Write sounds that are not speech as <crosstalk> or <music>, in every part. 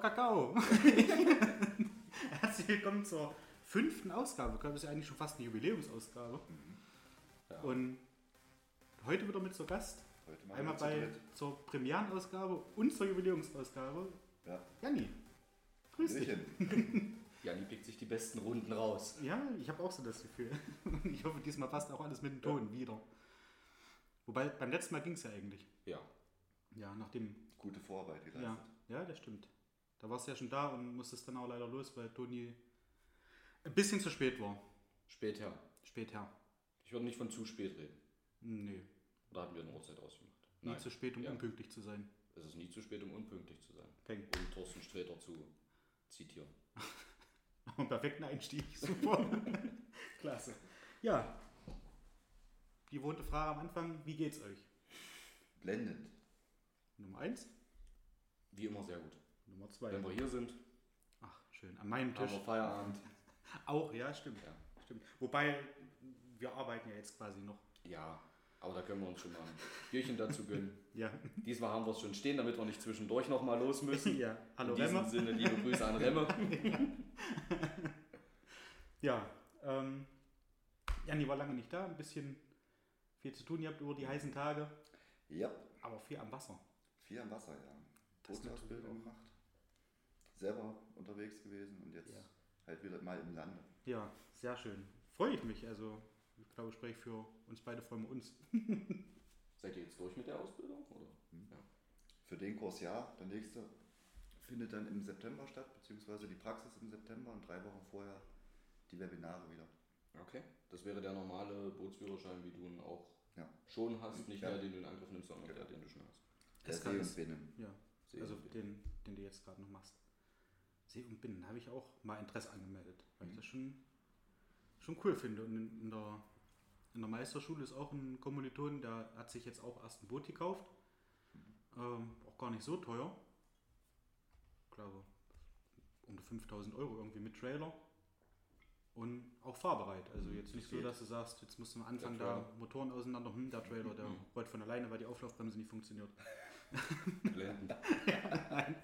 Kakao. <laughs> Herzlich willkommen zur fünften Ausgabe. Das ist ja eigentlich schon fast eine Jubiläumsausgabe. Und heute wieder mit zur Gast. Heute mal Einmal bei dritt. zur Premierenausgabe und zur Jubiläumsausgabe. Ja. Janni, grüß dich. <laughs> Janni pickt sich die besten Runden raus. Ja, ich habe auch so das Gefühl. <laughs> Ich hoffe, diesmal passt auch alles mit dem Ton wieder. Wobei, beim letzten Mal ging es ja eigentlich. Ja. Ja, nachdem. Gute Vorarbeit geleistet. Ja, ja, das stimmt. Da warst du ja schon da und musstest dann auch leider los, weil Toni ein bisschen zu spät war. Spät her. Spät her. Ich würde nicht von zu spät reden. Nee, Oder hatten wir eine Uhrzeit ausgemacht? nie zu spät, um Ja. unpünktlich zu sein. Es ist nie zu spät, um unpünktlich zu sein. Peng. Um Thorsten Sträter zu zitieren. <laughs> Einen perfekten Einstieg, <laughs> super. Klasse. Ja. Die gewohnte Frage am Anfang, wie geht's euch? Blendend. Nummer eins, Wie immer sehr gut. Nummer zwei. Wenn wir hier sind, Ach, schön. An meinem Tisch. wir Feierabend. <laughs> Auch, ja, stimmt. Ja. stimmt. Wobei, wir arbeiten ja jetzt quasi noch. Ja, aber da können wir uns schon mal ein Bierchen dazu gönnen. <laughs> Ja. Diesmal haben wir es schon stehen, damit wir nicht zwischendurch nochmal los müssen. <laughs> ja. Hallo In diesem Remmer. Sinne, liebe Grüße an Remme. Ja. Ähm, Janni war lange nicht da, ein bisschen viel zu tun. Ihr habt über die heißen Tage, Ja, aber viel am Wasser. viel am Wasser, ja. Das Bootausbildung gemacht. Selber unterwegs gewesen und jetzt Ja. halt wieder mal im Lande. Ja, sehr schön. Freue ich mich. Also, ich glaube, ich spreche für uns beide, freuen wir uns. <laughs> Seid ihr jetzt durch mit der Ausbildung? Oder? Ja. Für den Kurs ja, der nächste findet dann im September statt, beziehungsweise die Praxis im September und drei Wochen vorher die Webinare wieder. Okay. Das wäre der normale Bootsführerschein, wie du ihn auch Ja. schon hast. Nicht Ja. der, den du in Angriff nimmst, sondern der, den du schon hast. Der See und Binnen. Ja, See also den, den du jetzt gerade noch machst. See und Binnen habe ich auch mal Interesse angemeldet, weil ich das schon, schon cool finde. Und in, in, der, in der Meisterschule ist auch ein Kommiliton, der hat sich jetzt auch erst ein Boot gekauft. Ähm, auch gar nicht so teuer. Ich glaube, unter 5000 Euro irgendwie mit Trailer. Und auch fahrbereit. Also jetzt nicht so, dass du sagst, jetzt musst du am Anfang da. Motoren auseinander. Hm, der Trailer, der rollt von alleine, weil die Auflaufbremse nicht funktioniert. <laughs> Blenden. <laughs> Nein,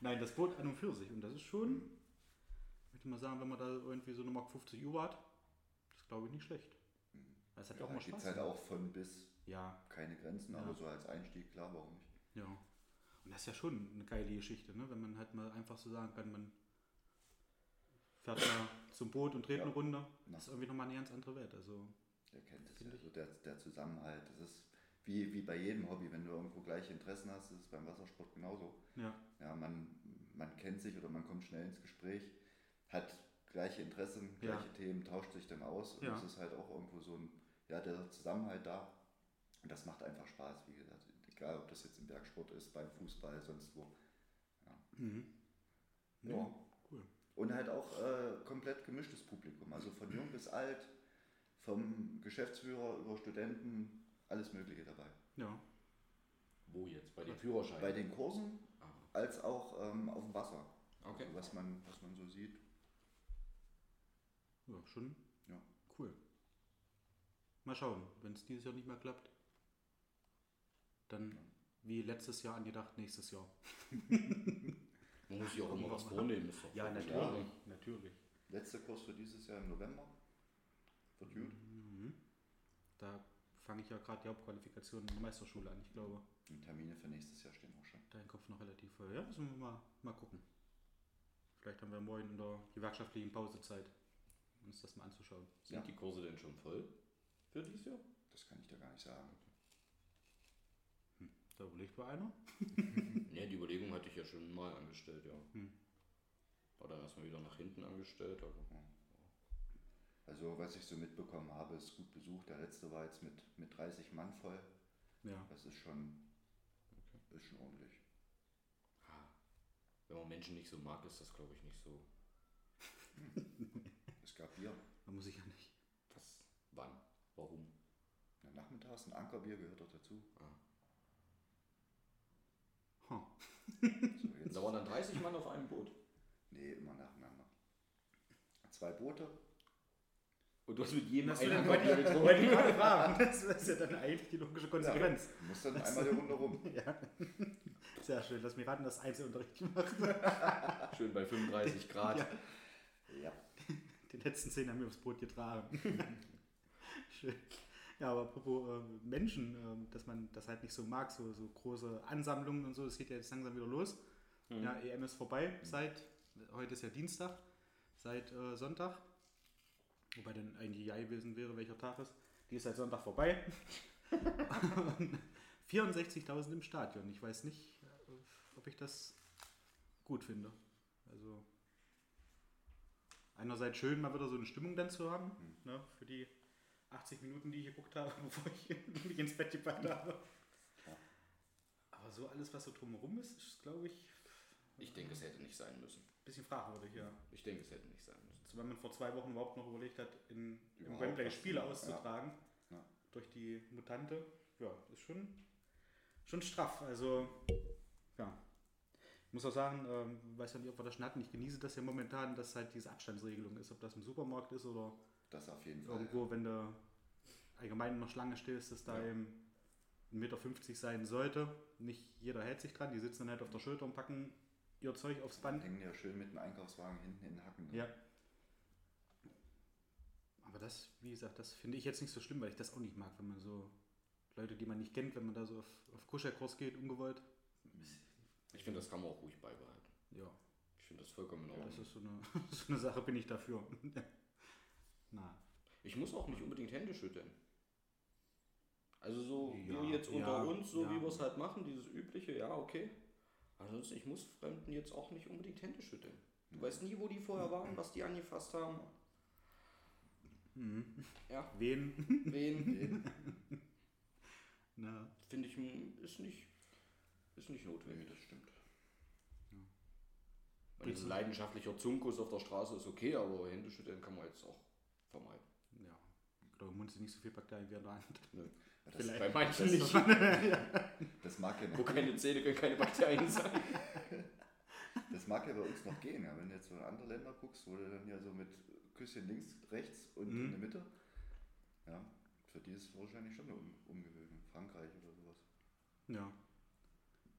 nein, das Boot an und für sich. Und das ist schon, ich möchte mal sagen, wenn man da irgendwie so eine Mark 50 Uhr hat, das glaube ich nicht schlecht. Es hat ja auch mal Spaß. es halt auch von bis Ja, keine Grenzen, Ja. aber so als Einstieg, klar, warum nicht? ja. Und das ist ja schon eine geile Geschichte, ne? wenn man halt mal einfach so sagen kann, man fährt da zum Boot und dreht Ja. eine Runde. Das ist irgendwie nochmal eine ganz andere Welt. Also, Der kennt es ja, Finde ich. so der, der Zusammenhalt. Das ist wie, wie bei jedem Hobby, wenn du irgendwo gleiche Interessen hast, ist es beim Wassersport genauso. ja, Ja, man, man kennt sich oder man kommt schnell ins Gespräch, hat gleiche Interessen, Ja. gleiche Themen, tauscht sich dann aus und Ja. es ist halt auch irgendwo so ein, ja, der Zusammenhalt da. Und das macht einfach Spaß, wie gesagt. Egal, ob das jetzt im Bergsport ist, beim Fußball, sonst wo. mhm. Ja. cool. Und halt auch äh, komplett gemischtes Publikum, also von jung bis alt, vom Geschäftsführer über Studenten, alles Mögliche dabei. Ja, Wo jetzt? Bei den Führerscheinen? Bei den Kursen Ah, als auch ähm, auf dem Wasser. okay. Also was, man, was man so sieht. ja, schon Ja. cool. Mal schauen, wenn es dieses Jahr nicht mehr klappt, dann wie letztes Jahr angedacht, nächstes Jahr. Man <laughs> muss sich auch immer was vornehmen. Ist doch Ja, natürlich. klar. natürlich. Letzter Kurs für dieses Jahr im November. Wird gut. Mhm. Da fange ich ja gerade die Hauptqualifikation in der Meisterschule an. Ich glaube, Die Termine für nächstes Jahr stehen auch schon. dein Kopf noch relativ voll. Ja, müssen wir mal, mal gucken. Vielleicht haben wir morgen in der gewerkschaftlichen Pausezeit, uns das mal anzuschauen. Sind Ja. die Kurse denn schon voll für dieses Jahr? Das kann ich dir gar nicht sagen. Da überlegt mal einer. <laughs> Ne, die Überlegung hatte ich ja schon mal angestellt, ja. Hm. War dann erstmal wieder nach hinten angestellt, aber Also was ich so mitbekommen habe, ist gut besucht. Der letzte war jetzt mit, mit 30 Mann voll. Ja. Das ist schon, ist schon ordentlich. wenn man Menschen nicht so mag, ist das glaube ich nicht so. <laughs> Es gab Bier. Da muss ich ja nicht. Was? Wann? Warum? Ja, nachmittags ein Ankerbier gehört doch dazu. Huh. <laughs> So, jetzt, Da waren dann 30 Mann auf einem Boot. nee, immer nacheinander. Zwei Boote. Und du hast mit jedem Das ein wollte Ankerbier ich getrunken. wollte ich gerade fragen. Das ist ja dann eigentlich die logische Konsequenz. Du musst dann einmal die Runde rum. <laughs> Ja. Sehr schön. Lass mich raten, das Einzelunterricht gemacht. <laughs> Schön bei 35 Grad. Ja. Ja. Die letzten zehn haben wir aufs Boot getragen. <laughs> Schön. Ja, aber apropos äh, Menschen, äh, dass man das halt nicht so mag, so, so große Ansammlungen und so, das geht ja jetzt langsam wieder los. Ja, EM ist vorbei seit, heute ist ja Dienstag, seit äh, Sonntag. Wobei dann eigentlich ja gewesen wäre, welcher Tag ist. Die ist seit Sonntag vorbei. <laughs> Und 64.000 im Stadion. Ich weiß nicht, ob ich das gut finde. Also einerseits schön, mal wieder so eine Stimmung dann zu haben, ne, für die 80 Minuten, die ich geguckt habe, <laughs> bevor ich mich ins Bett gepackt habe. Aber so alles, was so drumherum ist, ist, glaube ich, Ich denke, es hätte nicht sein müssen. ein bisschen fragwürdig, ja. Ich denke, es hätte nicht sein müssen. Wenn man vor zwei Wochen überhaupt noch überlegt hat, in, im Wembley Spiele zu- auszutragen, Ja. durch die Mutante, ja, ist schon, schon straff. Also, ja. Ich muss auch sagen, ähm, weiß ja nicht, ob wir das schon hatten, ich genieße das ja momentan, dass halt diese Abstandsregelung ist, ob das im Supermarkt ist oder Das auf jeden Fall. irgendwo, wenn du allgemein in der Schlange stehst, dass da Ja. eben 1,50 Meter sein sollte. Nicht jeder hält sich dran, die sitzen dann halt auf der Schulter und packen ihr Zeug aufs Band. hängen ja schön mit dem Einkaufswagen hinten in den Hacken. ne? Ja. Aber das, wie gesagt, das finde ich jetzt nicht so schlimm, weil ich das auch nicht mag, wenn man so Leute, die man nicht kennt, wenn man da so auf, auf Kuschelkurs geht, ungewollt. Ich finde, das kann man auch ruhig beibehalten. Ja, Ich finde das vollkommen in das Ordnung. ist so eine, <laughs> so eine Sache, bin ich dafür. <laughs> Na, Ich muss auch nicht unbedingt Hände schütteln. Also so Ja, wir jetzt unter ja, uns, so ja. wie wir es halt machen, dieses übliche, ja, okay. Ansonsten, ich muss Fremden jetzt auch nicht unbedingt Hände schütteln. Du weißt nie, wo die vorher waren, was die angefasst haben. Ja, wen? wen, <laughs> Na, finde ich, ist nicht, ist nicht Nee, notwendig. das stimmt. Und ein leidenschaftlicher Zunkus auf der Straße ist okay, aber Hände schütteln kann man jetzt auch vermeiden. ja. Ich glaube, im Mund sind nicht so viel Bakterien wie in der Hand. Ja, das, Vielleicht. Bei manchen das- nicht. <laughs> das, mag ja Wo noch, keine Zähne können keine Bakterien sein. <laughs> das mag ja bei uns noch gehen. Ja. Wenn du jetzt so in andere Länder guckst, wo du dann ja so mit Küsschen links, rechts und Mhm. in der Mitte. Ja, für die ist es wahrscheinlich schon eine um Umgewöhnung. Frankreich oder sowas. Ja.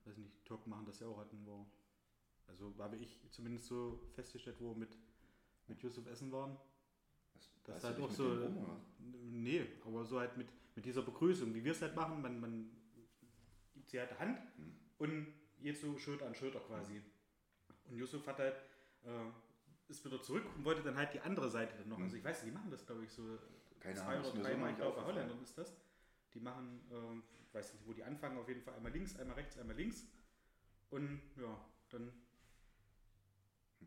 Weiß nicht, Türken machen das ja auch hatten, wo. Also habe ich zumindest so festgestellt, wo mit, mit Yusuf essen waren. Das weißt halt auch so. rum? Nee, aber so halt mit, mit dieser Begrüßung, wie wir es halt machen, man, man gibt sie halt Hand Hm. und jetzt so Schulter an Schulter quasi. Und Yusuf hat halt, äh, ist wieder zurück und wollte dann halt die andere Seite dann noch. Hm. Also ich weiß nicht, die machen das glaube ich so Keine zwei Ahnung, ist oder dreimal, noch ich glaube bei. Holländern ist das. Die machen, äh, ich weiß nicht, wo die anfangen, auf jeden Fall einmal links, einmal rechts, einmal links. Und ja, dann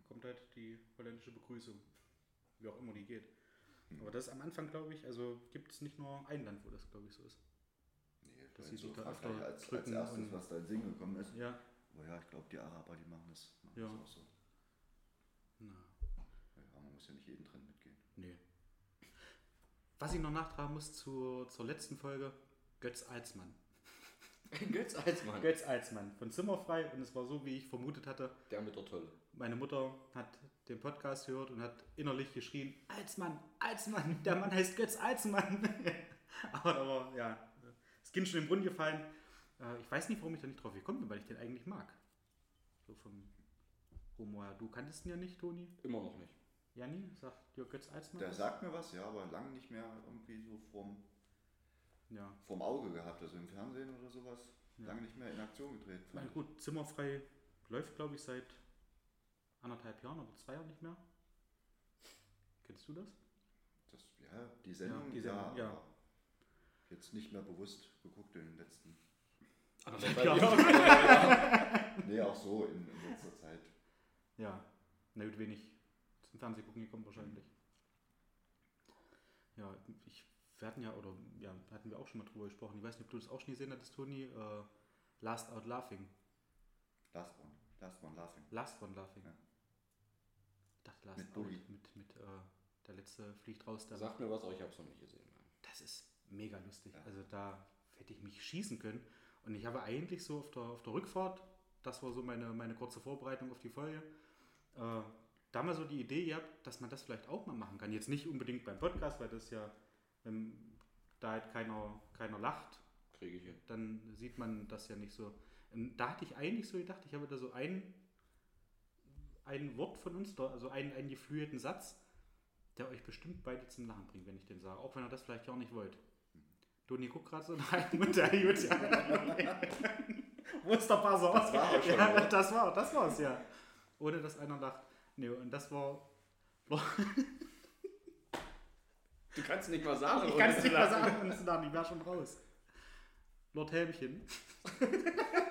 kommt halt die holländische Begrüßung. Wie auch immer die geht. Hm. Aber das ist am Anfang, glaube ich, also gibt es nicht nur ein Land, wo das, glaube ich, so ist. Nee, weil sie so da als, als erstes, und- was da in Sinn gekommen ist. Ja. Aber ja, ich glaube, die Araber, die machen das, machen Ja. das auch so. Na, muss ja nicht jeden Trend mitgehen. nee. Was ich noch nachtragen muss zur, zur letzten Folge, Götz Alsmann. Götz Alsmann. Götz Alsmann von Zimmerfrei und es war so, wie ich vermutet hatte. Der mit der Tolle. Meine Mutter hat den Podcast gehört und hat innerlich geschrien, Alsmann, Alsmann, der Mann heißt Götz Alsmann. <laughs> aber war, ja, das Kind schon im Brunnen gefallen. Äh, Ich weiß nicht, warum ich da nicht drauf gekommen bin, weil ich den eigentlich mag. So vom Humor. Du kanntest ihn ja nicht, Toni? Immer noch nicht. Janni, sagt dir Götz Alsmann? Der was? sagt mir was, ja, aber lange nicht mehr irgendwie so vorm, Ja. vorm Auge gehabt, also im Fernsehen oder sowas. Lange nicht mehr in Aktion gedreht. Ich meine, gut, Zimmerfrei läuft, glaube ich, seit anderthalb Jahren oder zwei Jahren nicht mehr. Kennst du das? Das, ja, die Sendung, die Sendung, ja. aber Jetzt nicht mehr bewusst geguckt in den letzten. <laughs> Nee, auch so in, in letzter Zeit. Ja, na gut, wenig zum Fernsehen gucken gekommen wahrscheinlich. Ja, ich, wir hatten ja, oder ja, hatten wir auch schon mal drüber gesprochen. Ich weiß nicht, ob du das auch schon gesehen hattest, Toni. Äh, Last Out Laughing. Last One. Last One Laughing. Last One Laughing. Ja. Ich dachte Last Mit Out Boogie. mit, mit äh, der letzte fliegt raus. Der Sagt mir was, aber ich habe es noch nicht gesehen. Das ist mega lustig. Ja. Also da hätte ich mich schießen können. Und ich habe eigentlich so auf der, auf der Rückfahrt, das war so meine, meine kurze Vorbereitung auf die Folge, äh, da mal so die Idee gehabt, dass man das vielleicht auch mal machen kann. Jetzt nicht unbedingt beim Podcast, weil das ja, wenn da halt keiner, keiner lacht, Kriege ich hin. dann sieht man das ja nicht so. Und da hatte ich eigentlich so gedacht, ich habe da so ein, ein Wort von uns, also einen, einen geflügelten Satz, der euch bestimmt beide zum Lachen bringt, wenn ich den sage. Auch wenn ihr das vielleicht auch nicht wollt. Toni guckt gerade so rein und der gut, ja. <laughs> Wo ist der Buzzer? Das war auch schon, ja, das war, das war's, ja. Ohne dass einer lacht. Nee, und das war. Du kannst nicht mal sagen. Ich kann es nicht mal sagen, und es dann, ich war schon raus. Lord Helmchen. <laughs>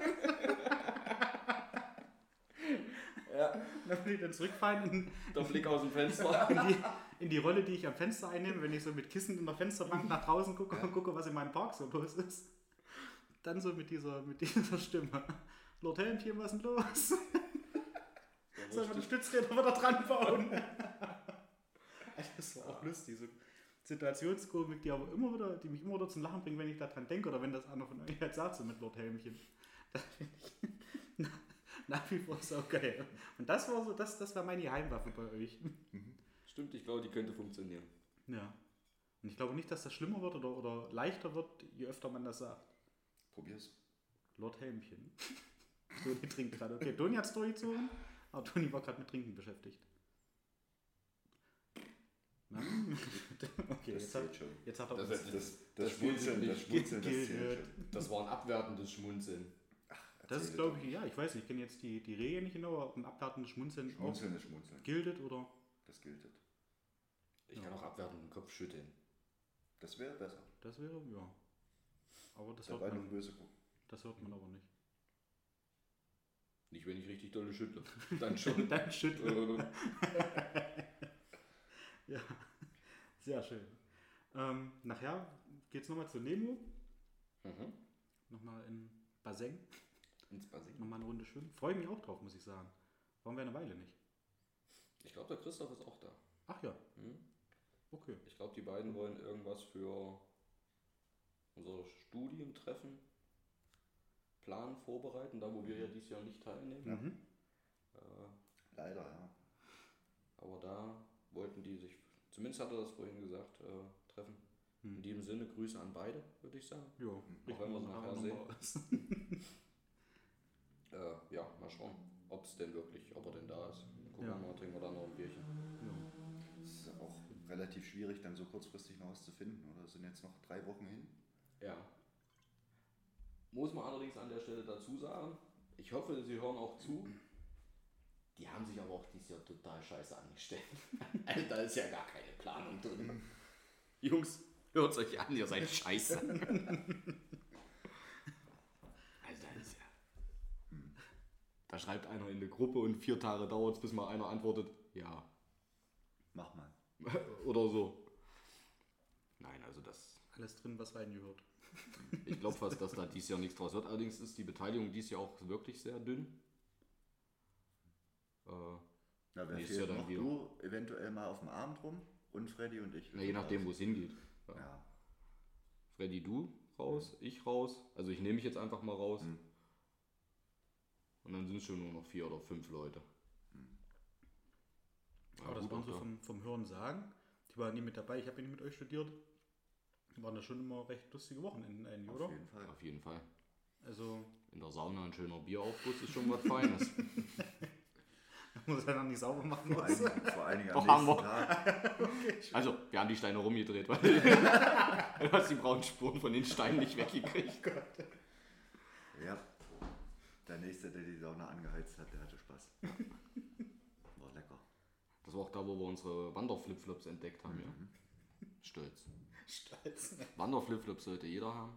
Ja, Dann will ich dann zurückfallen in, der Blick aus dem Fenster. <laughs> in, die, in die Rolle, die ich am Fenster einnehme, wenn ich so mit Kissen in der Fensterbank nach draußen gucke und gucke, was in meinem Park so los ist. Dann so mit dieser, mit dieser Stimme. Lord Helmchen, was ist denn los? Sollen wir die Stützräder wieder dran bauen? <laughs> das war auch lustig. So Situationskomik, die aber immer wieder, die mich immer wieder zum Lachen bringt, wenn ich daran denke oder wenn das einer von euch halt sagt, so mit Lord Helmchen. Das finde ich <laughs> na- nach wie vor so geil. Und das war so, das, das war meine Geheimwaffe bei euch. Stimmt, ich glaube, die könnte funktionieren. Ja. Und ich glaube nicht, dass das schlimmer wird oder, oder leichter wird, je öfter man das sagt. Probier's. Lord Helmchen. <laughs> Toni trinkt gerade. Okay, Toni hat es durchgezogen, aber Toni war gerade mit Trinken beschäftigt. Na? <laughs> Okay, Das jetzt hat, jetzt hat er Das uns Das, das, Das Schmunzeln, das. Schmunzeln, das zählt schon. Das war ein abwertendes Schmunzeln. Das ist, glaube ich, ja, ich weiß nicht, ich kenne jetzt die, die Regeln nicht genau, ob ein abwertendes Schmunzeln Schmunzeln ist Schmunzeln. giltet oder. Das gilt. Ich kann auch abwertend den Kopf schütteln. Das wäre besser. Das wäre, ja. Aber das Dabei hört, man, böse gucken. das hört man aber nicht. Nicht, wenn ich richtig dolle schüttle. <laughs> Dann schon. Dann schütteln. Äh, <laughs> Ja, sehr schön. Ähm, nachher geht es nochmal zu Nemo, mhm. nochmal in Baseng, Ins Bassin. nochmal eine Runde schwimmen. Freue mich auch drauf, muss ich sagen. Waren wir eine Weile nicht. Ich glaube, der Christoph ist auch da. Ach ja, Mhm. okay. Ich glaube, die beiden wollen irgendwas für unser Studientreffen planen, vorbereiten, da wo wir ja dieses Jahr nicht teilnehmen. Mhm. Äh, Leider, ja. aber da wollten die sich, zumindest hat er das vorhin gesagt, äh, treffen. Mhm. In diesem Sinne Grüße an beide, würde ich sagen. Ja, Auch wenn wir es nachher sehen. <laughs> Äh, ja, mal schauen, ob es denn wirklich, ob er denn da ist. Gucken Ja. wir mal, trinken wir dann noch ein Bierchen. ja. Es ist ja auch relativ schwierig, dann so kurzfristig noch was zu finden. Oder Es sind jetzt noch drei Wochen hin. Ja. Muss man allerdings an der Stelle dazu sagen, ich hoffe, Sie hören auch zu. Die haben sich aber auch dieses Jahr total scheiße angestellt. <laughs> Also, da ist ja gar keine Planung drin. Jungs, hört euch an, ihr seid scheiße. also das ist ja. Da schreibt einer in eine Gruppe und vier Tage dauert es, bis mal einer antwortet, ja. Mach mal. <laughs> Oder so. Nein, also das Alles drin, was reingehört. Ich glaube fast, dass da dieses Jahr nichts draus wird. Allerdings ist die Beteiligung dieses Jahr auch wirklich sehr dünn. Äh, Na, wer Nächstes fehlt Jahr dann noch? wieder. Du eventuell mal auf dem Abend rum und Freddy und ich. na, je nachdem, wo es hingeht. Ja. Ja. Freddy, du raus, ich raus. Also ich nehme mich jetzt einfach mal raus. Mhm. Und dann sind es schon nur noch vier oder fünf Leute. Ja, Aber das waren so vom, vom Hören sagen. Die waren nie mit dabei. Ich habe ja nie mit euch studiert. Waren das schon immer recht lustige Wochenenden eigentlich, Auf oder? jeden Fall. Auf jeden Fall. Also, In der Sauna ein schöner Bieraufguss ist schon was Feines. <laughs> muss er dann nicht sauber machen. Vor Muss. allen, vor allen Dingen Doch, am haben nächsten wir. Tag. Also, wir haben die Steine rumgedreht, weil <laughs> <laughs> Du hast die braunen Spuren von den Steinen nicht weggekriegt. Ja. Der nächste, der die Sauna angeheizt hat, der hatte Spaß. War lecker. Das war auch da, wo wir unsere Wanderflipflops entdeckt haben, ja. Stolz. Stolz. Wanderflipflops sollte jeder haben.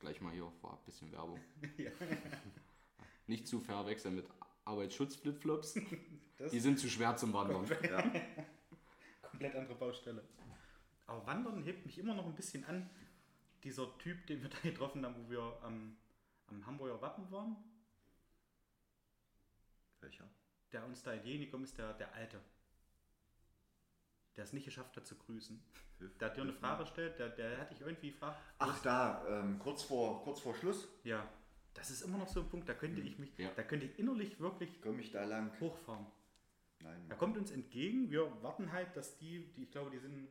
Gleich mal hier vorab ein bisschen Werbung. <laughs> Nicht zu verwechseln mit Arbeitsschutzflipflops. <laughs> Die sind zu schwer zum Wandern. <laughs> Ja. komplett andere Baustelle. Aber Wandern hebt mich immer noch ein bisschen an. Dieser Typ, den wir da getroffen haben, wo wir am, am Hamburger Wappen waren, Welcher? der uns da entgegengekommen ist, der, der Alte. Der es nicht geschafft hat zu grüßen. Der hat dir eine Frage gestellt, der, der hat dich irgendwie gefragt. Ach da, ähm, kurz, vor, kurz vor Schluss Ja, das ist immer noch so ein Punkt, da könnte ich mich, Ja. da könnte ich innerlich wirklich komme ich da lang. hochfahren. Nein. Er kommt uns entgegen, wir warten halt, dass die, die ich glaube, die sind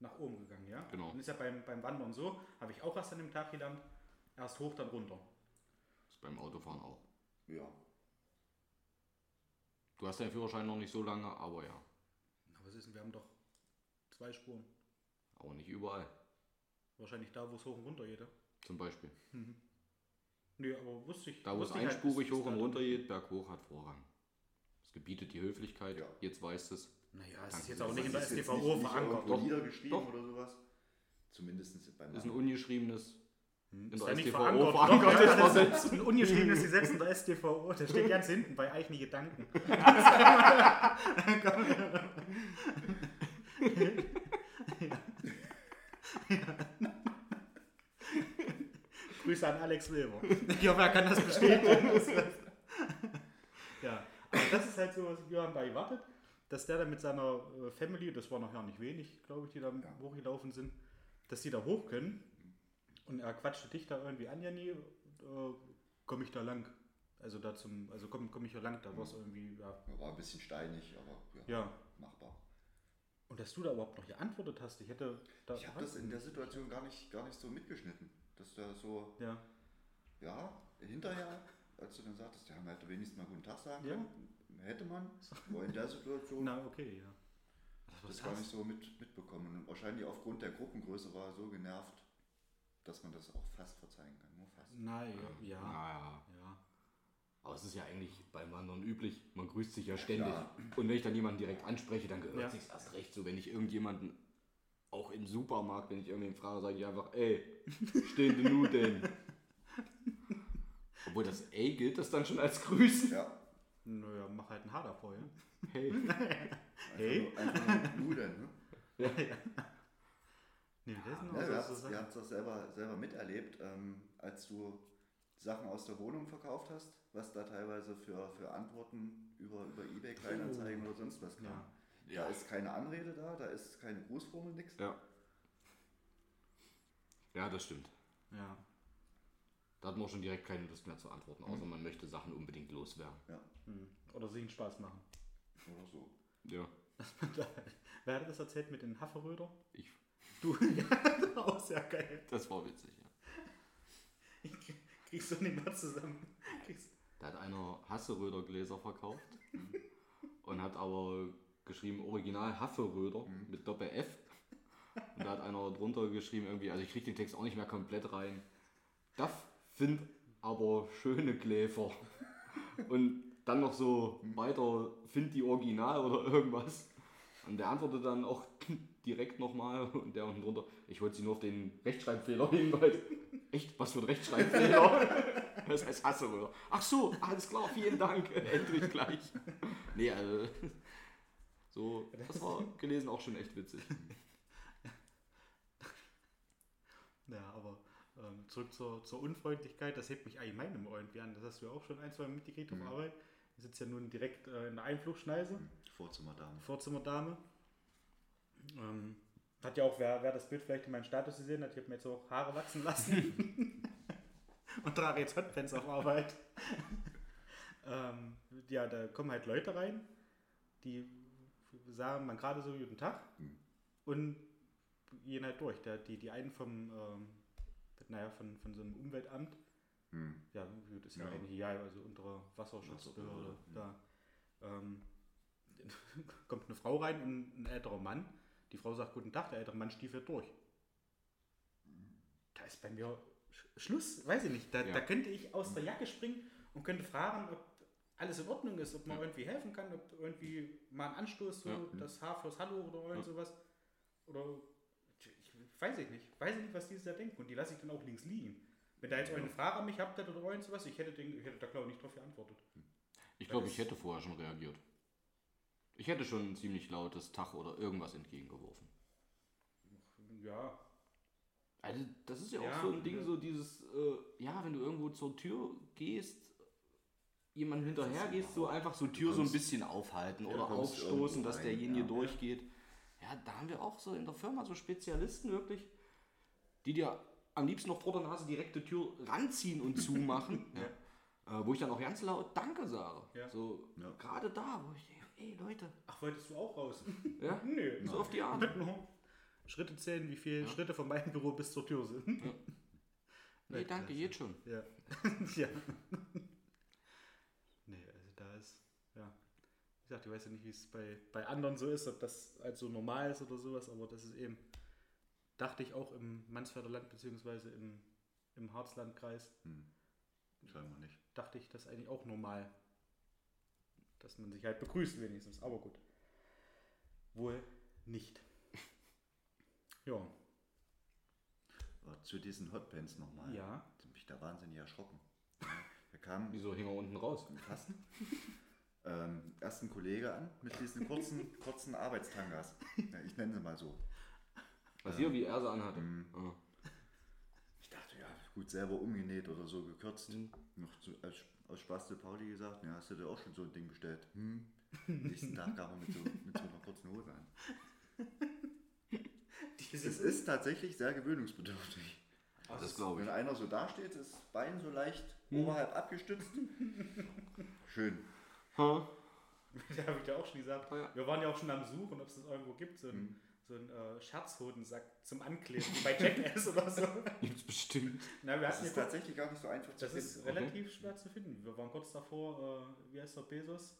nach oben gegangen, ja? Genau. Und ist ja beim, beim Wandern so, habe ich auch erst an dem Tag gelernt, erst hoch, dann runter. ist beim Autofahren auch. Ja. Du hast deinen Führerschein noch nicht so lange, aber ja. Aber was ist denn, wir haben doch zwei Spuren. Aber nicht überall. Wahrscheinlich da, wo es hoch und runter geht. ja? Zum Beispiel. Nee, aber wusste ich. Da, wo es halt, einspurig bis- hoch und runter geht, berghoch hat Vorrang. Es gebietet die Höflichkeit. Ja. Jetzt weißt es. Naja, es ist jetzt auch nicht in der STVO verankert. Doch. niedergeschrieben Doch. oder sowas. Zumindest beim Ist ein ungeschriebenes. In Ist der ja nicht StVO verankert. das ist <laughs> ein ungeschriebenes Gesetz in der StVO. Das steht ganz hinten bei eigene Gedanken. <laughs> <laughs> Grüße an Alex Wilber. Ich hoffe, er kann das bestätigen. <laughs> ja, aber das ist halt so, was wir haben da gewartet, dass der da mit seiner äh, Family, das war nachher nicht wenig, glaube ich, die da hochgelaufen sind, dass die da hoch können. Und er quatschte dich da irgendwie an, Janni, äh, komme ich da lang. Also da zum, also komme komm ich da lang, da war es irgendwie, ja. War ein bisschen steinig, aber ja, ja. machbar. Und dass du da überhaupt noch geantwortet hast, ich hätte da. Ich habe das in der Situation gar nicht, gar nicht so mitgeschnitten. Dass da so, Ja, ja, hinterher, als du dann sagtest, ja, man hätte wenigstens mal guten Tag sagen Ja. können, hätte man, aber in der Situation na okay, ja. das gar nicht so mit, mitbekommen. Und wahrscheinlich aufgrund der Gruppengröße war er so genervt, dass man das auch fast verzeihen kann. Nur fast. Na ja, ja. Naja. ja. Aber es ist ja eigentlich beim Wandern üblich. Man grüßt sich ja ständig. klar. Und wenn ich dann jemanden direkt anspreche, dann gehört Ja. sich's erst recht so. Wenn ich irgendjemanden, auch im Supermarkt, wenn ich irgendwen frage, sage ich einfach, ey, stehende Nudeln. <laughs> Obwohl das ey gilt das dann schon als Grüßen. Ja, Naja, mach halt ein Haar davor, ja. Hey. <laughs> einfach, Hey. nur, einfach nur <laughs> Nudeln. Ne? Nee, das ist noch Ja, wir haben es doch selber, selber miterlebt, ähm, als du Sachen aus der Wohnung verkauft hast, was da teilweise für, für Antworten über, über Ebay, Kleinanzeigen oder sonst was kam. Ja. Da ist keine Anrede da, da ist keine Grußformel, nix. Ja. Ja, das stimmt. Ja. Da hat man auch schon direkt keine Lust mehr zu antworten, außer man möchte Sachen unbedingt loswerden. Ja, Hm. Oder sich einen Spaß machen. oder so. Ja. Wer hat das erzählt mit den Haferröder? Ich, Du, <laughs> ja, auch sehr geil. das war witzig, ja. Ich kriegst du nicht mehr zusammen. Kriegst, Da hat einer Hasseröder Gläser verkauft und hat aber geschrieben Original Hafferöder mit Doppel F. Und da hat einer drunter geschrieben irgendwie, also ich krieg den Text auch nicht mehr komplett rein. Das find aber schöne Gläfer. Und dann noch so weiter, find die Original oder irgendwas. Und der antwortet dann auch direkt nochmal und der unten drunter, ich wollte sie nur auf den Rechtschreibfehler hinweisen. Echt? Was für ein Rechtschreibfehler? Das heißt Hasseröder. Ach so, alles klar, vielen Dank. <laughs> Endlich gleich. Nee, also, so, das war gelesen auch schon echt witzig. <laughs> ja, aber ähm, zurück zur, zur Unfreundlichkeit, das hebt mich allgemein immer irgendwie an. Das hast du ja auch schon ein, zwei Mal mitgekriegt auf Arbeit. Ich sitze ja nun direkt äh, in der Einflugschneise. Vorzimmerdame. Vorzimmerdame. Ähm, hat ja auch, wer, wer das Bild vielleicht in meinem Status gesehen hat, ich habe mir jetzt auch Haare wachsen lassen. <laughs> und trage jetzt Hotpants auf Arbeit. <laughs> ähm, ja, da kommen halt Leute rein, die sagen man gerade so guten Tag und gehen halt durch. Der, die, die einen vom, ähm, naja, von, von so einem Umweltamt, Hm. ja, gut, ist ja, Ja. eigentlich egal, also untere Wasserschutzbehörde. Da ähm, <laughs> kommt eine Frau rein und ein älterer Mann. Die Frau sagt Guten Tag, der ältere Mann stiefelt durch. ist bei mir Sch- Schluss, weiß ich nicht. Da, Ja. da könnte ich aus der Jacke springen und könnte fragen, ob alles in Ordnung ist, ob man irgendwie helfen kann, ob irgendwie mal ein Anstoß, so Ja. das Haar fürs Hallo oder irgend sowas. Oder ich weiß ich nicht. Weiß ich nicht, was die da denken. Und die lasse ich dann auch links liegen. Wenn da jetzt eine Frage an mich habt oder irgend sowas, ich hätte, den, ich hätte da glaube ich nicht drauf geantwortet. Ich glaube, ich hätte vorher schon reagiert. Ich hätte schon ein ziemlich lautes Tach oder irgendwas entgegengeworfen. Ja, Also, das ist ja, Ja, auch so ein Ding, ja. so dieses, äh, ja, wenn du irgendwo zur Tür gehst, jemand hinterher gehst, so einfach so Tür so ein bisschen aufhalten ja, oder aufstoßen, dass derjenige ja. durchgeht. Ja, da haben wir auch so in der Firma so Spezialisten wirklich, die dir am liebsten noch vor der Nase direkte Tür ranziehen und zumachen. <laughs> ja. äh, wo ich dann auch ganz laut Danke sage. Ja. So, Ja. gerade da, wo ich denke, ey Leute, ach, wolltest du auch raus? <laughs> ja, Nö. so auf die Art. <laughs> Schritte zählen, wie viele Schritte von meinem Büro bis zur Tür sind. Nee, danke, geht schon. Ja. ja. Nee, also da ist, ja. Wie gesagt, ich weiß ja nicht, wie es bei, bei anderen so ist, ob das halt so normal ist oder sowas, aber das ist eben, dachte ich auch im Mansfelder Land beziehungsweise im, im Harzlandkreis, Scheinbar nicht. dachte ich das eigentlich auch normal. Dass man sich halt begrüßt wenigstens, aber gut. Wohl nicht. <laughs> Ja. Aber zu diesen Hotpants nochmal. Ja. Ich bin mich da wahnsinnig erschrocken. Wir kamen Wieso hing er unten raus? fast <laughs> ähm, erst ein Kollege an mit diesen kurzen, <laughs> kurzen Arbeitstangas. Ja, ich nenne sie mal so. Was hier, wie er sie anhatte. Mhm. Ah. Ich dachte, ja, gut, selber umgenäht oder so gekürzt. Mhm. Noch zu, als, aus Spaß zu Pauli gesagt, ja, hast du dir auch schon so ein Ding bestellt? Hm. Nächsten Tag kam er mit so, mit so einer kurzen Hose an. Es ist tatsächlich sehr gewöhnungsbedürftig. Das glaube Wenn ich. einer so dasteht, das Bein so leicht Mhm. oberhalb abgestützt. <laughs> Schön. <laughs> Ha? Da habe ich dir auch schon gesagt. Ah, ja. Wir waren ja auch schon am Suchen, ob es das irgendwo gibt, so ein, Mhm. so ein äh, Scherzhodensack zum Ankleben, bei Jackass oder so. <laughs> Gibt's bestimmt. Na, wir Das hatten ist ja kurz, tatsächlich gar nicht so einfach zu das ist finden. relativ schwer zu finden. Wir waren kurz davor, äh, wie heißt der Bezos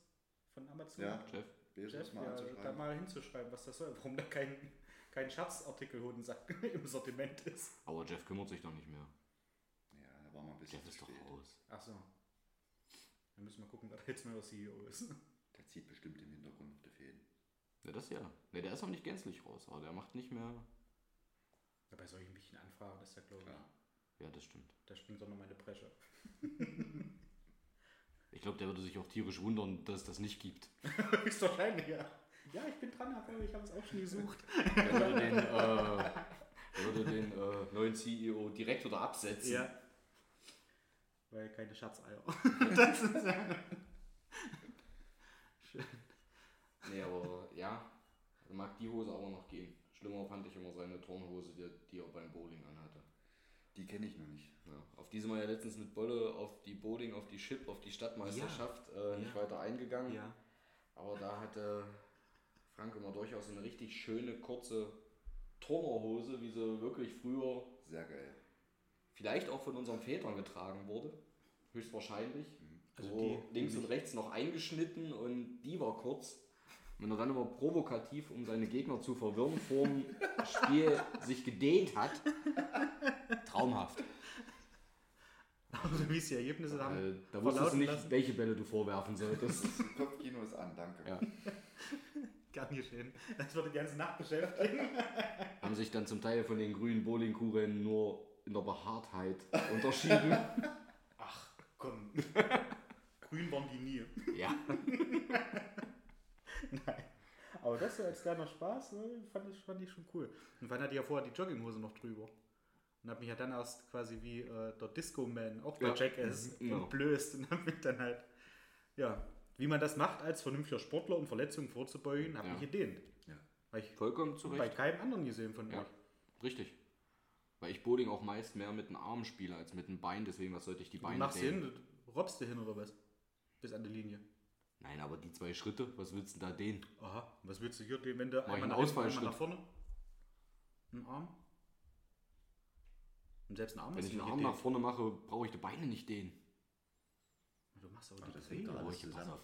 von Amazon? Ja, Jeff. Bezos Jeff, mal ja, da mal hinzuschreiben, was das soll, warum da kein, kein Scherzartikelhodensack <laughs> im Sortiment ist. Aber Jeff kümmert sich doch nicht mehr. Ja, da war mal ein bisschen Jeff ist doch raus. Ach so. Dann müssen wir gucken, wer jetzt neuer CEO ist. Der zieht bestimmt im Hintergrund noch die Fäden. Ja, das ja. Ne, der ist auch nicht gänzlich raus, aber der macht nicht mehr. Ja, bei solchen wichtigen Anfragen ist ja, glaube ich, Klar. Ja, das stimmt. da springt doch noch meine Bresche. <laughs> Ich glaube, der würde sich auch tierisch wundern, dass es das nicht gibt. <laughs> Höchstwahrscheinlich, ja. Ja, ich bin dran, aber ich habe es auch schon gesucht. Der würde den, äh, der würde den äh, neuen CEO direkt wieder absetzen. Ja. Weil keine Schatzeier. <laughs> das ist ja. Schön. Nee, aber ja, er mag die Hose aber noch gehen. Schlimmer fand ich immer seine Turnhose, die, die er beim Bowling anhatte. Die kenne ich noch nicht. Ja, auf die sind wir ja letztens mit Bolle auf die Bowling, auf die Chip, auf die Stadtmeisterschaft äh, nicht Ja. weiter eingegangen. Ja. Aber da hatte Frank immer durchaus eine richtig schöne, kurze Turnerhose, wie sie wirklich früher Sehr geil. vielleicht auch von unseren Vätern getragen wurde. Höchstwahrscheinlich. Also so die- links die und rechts noch eingeschnitten und die war kurz. Wenn er dann immer provokativ, um seine Gegner zu verwirren, vorm <laughs> Spiel sich gedehnt hat. Traumhaft. Also wie es die Ergebnisse haben. Äh, da wusstest du nicht, lassen. welche Bälle du vorwerfen solltest. <laughs> Kopfkino ist an, danke. Ja. <laughs> Gern geschehen. Das wird die ganze Nacht beschäftigen. Haben sich dann zum Teil von den grünen Bowlingkugeln nur in der Behaartheit unterschieden. Komm. <laughs> Grün waren die nie. ja. <laughs> Nein. Aber das so als kleiner Spaß ne, fand, ich, fand ich schon cool. Und dann hatte ich ja vorher die Jogginghose noch drüber. Und habe mich ja dann erst quasi wie äh, der Disco-Man, auch der Ja. Jackass, Mhm, genau. entblößt. Und habe mich dann halt, ja, wie man das macht als vernünftiger Sportler, um Verletzungen vorzubeugen, habe Ja. ich gedehnt. Ja. Weil ich Vollkommen zu bei Recht. keinem anderen gesehen von Ja, euch. richtig. Weil ich Bowling auch meist mehr mit den Armen spiele als mit den Beinen, deswegen was sollte ich die Beine machst du dehnen? hin, du robbst du hin oder was? Bis an die Linie. Nein, aber die zwei Schritte, was willst du denn da dehnen? Aha, was willst du hier, den, wenn du ich einmal einen nach, hinten, Ausfallschritt. einmal nach vorne? Ein Arm? Und selbst ein Arm Wenn ist ich den nicht Arm nach gedehnt. vorne mache, brauche ich die Beine nicht dehnen. Du machst aber die das hängt Aber alles ich, pass zusammen. auf.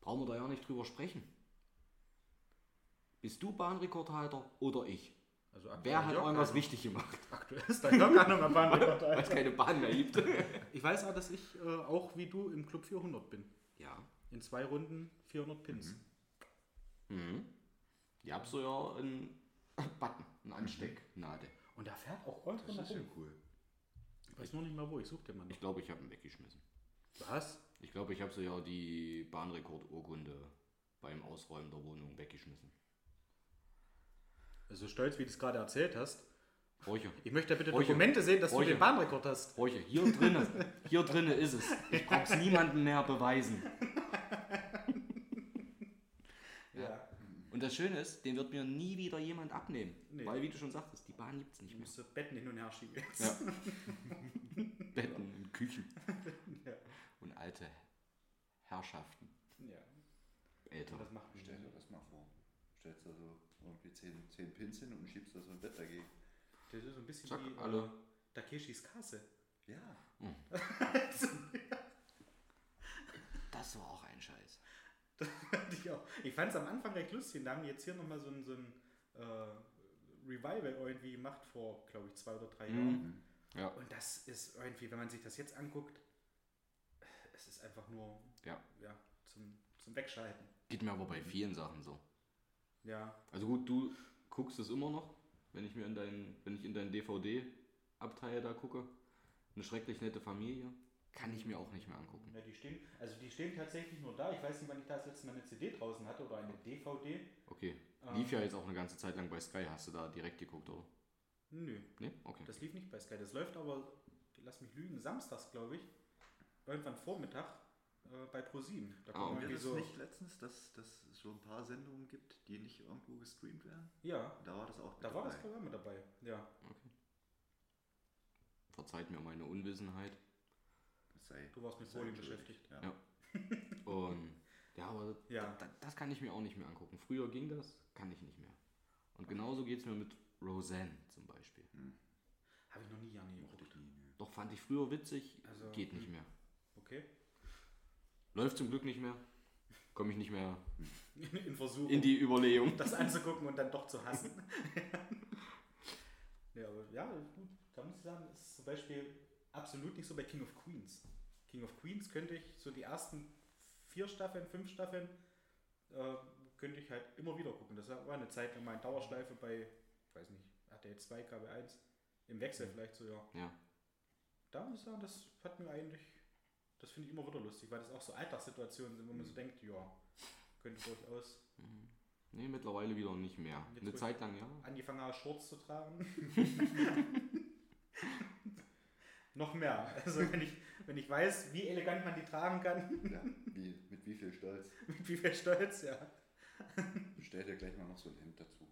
Brauchen wir da ja nicht drüber sprechen. Bist du Bahnrekordhalter oder ich? Also Wer hat irgendwas wichtig gemacht? <laughs> Aktuell ist da Jörg Ahnung am Bahnrekord, Weil es keine Bahn mehr gibt. <laughs> Ich weiß auch, dass ich äh, auch wie du im Club 400 bin. ja. In zwei Runden 400 Pins. Mhm. Ihr habt so ja einen <laughs> Button, einen Anstecknadel. Und da fährt auch Euro Das ist ja cool. Ich weiß nur nicht mal wo, ich such den mal noch. Ich glaube, ich habe ihn weggeschmissen. Was? Ich glaube, ich habe so ja die Bahnrekordurkunde beim Ausräumen der Wohnung weggeschmissen. So stolz, wie du es gerade erzählt hast. Räuche. Ich möchte bitte Räuche. Dokumente sehen, dass Räuche. du den Bahnrekord hast. Räuche, hier drinnen. Hier drinnen ist es. Ich brauche es niemandem mehr beweisen. Ja. Und das Schöne ist, den wird mir nie wieder jemand abnehmen. Nee. Weil, wie du schon sagtest, die Bahn gibt es nicht Du mehr. musst das Betten hin und her schieben jetzt. Ja. <laughs> Betten und Küchen. Ja. Und alte Herrschaften. ja. Älter. Das macht dir das mal vor. Stellst da so irgendwie 10, 10 Pins hin und schiebst da so ein Bett dagegen. Das ist so ein bisschen Zack, wie alle. äh, Takeshis Kasse. Ja. <laughs> Das war auch ein Scheiß. <laughs> ich auch. Ich fand es am Anfang recht lustig. Da haben die jetzt hier nochmal so ein, so ein äh, Revival irgendwie gemacht vor, glaube ich, zwei oder drei Jahren. Ja. Und das ist irgendwie, wenn man sich das jetzt anguckt, es ist einfach nur Ja. ja, zum, zum Wegschalten. Geht mir aber bei vielen Sachen so. Ja, Also gut, du guckst es immer noch, wenn ich mir in dein, wenn ich in dein DVD-Abteil da gucke. Eine schrecklich nette Familie. Kann ich mir auch nicht mehr angucken. ja, die stehen, also die stehen tatsächlich nur da. Ich weiß nicht, wann ich da das letzte Mal eine CD draußen hatte oder eine DVD. Okay. Ähm. Lief ja jetzt auch eine ganze Zeit lang bei Sky. Hast du da direkt geguckt, oder? Nö, Ne? Okay. das lief nicht bei Sky. Das läuft aber, lass mich lügen, samstags, glaube ich. Irgendwann Vormittag äh, bei ProSieben. Da Ah, okay. irgendwie Ist so. nicht letztens, dass, dass es so ein paar Sendungen gibt, die nicht irgendwo gestreamt werden? Ja, Da war das auch mit da war das dabei. Programm mit dabei. Ja. Verzeiht mir meine Unwissenheit. Das sei, Du warst mit Bowling beschäftigt. Ja. Ja. <laughs> Und ja, aber Ja. da, das kann ich mir auch nicht mehr angucken. Früher ging das, kann ich nicht mehr. Und genauso geht es mir mit Roseanne zum Beispiel. Habe ich noch nie gerne geguckt. Doch fand ich früher witzig, Also, geht nicht mehr. Okay. Läuft zum Glück nicht mehr. Komme ich nicht mehr In Versuchung. in die Überlegung. das anzugucken und dann doch zu hassen. ja, aber ja, gut. Da muss ich sagen, ist zum Beispiel absolut nicht so bei King of Queens. King of Queens könnte ich so die ersten vier Staffeln, fünf Staffeln, äh, könnte ich halt immer wieder gucken. Das war eine Zeit lang mal in Dauerschleife bei, weiß nicht, RTL 2, KB 1, im Wechsel vielleicht so, ja. Ja. Da muss ich sagen, das hat mir eigentlich, das finde ich immer wieder lustig, weil das auch so Alltagssituationen sind, wo man so denkt, ja, könnte durchaus Nee, mittlerweile wieder nicht mehr. Jetzt Eine Zeit lang ja. angefangen habe, Shorts zu tragen. <laughs> Noch mehr. Also wenn ich, wenn ich weiß, wie elegant man die tragen kann, Ja, wie, mit wie viel Stolz. <laughs> mit wie viel Stolz, ja. Bestell dir gleich mal noch so ein Hemd dazu.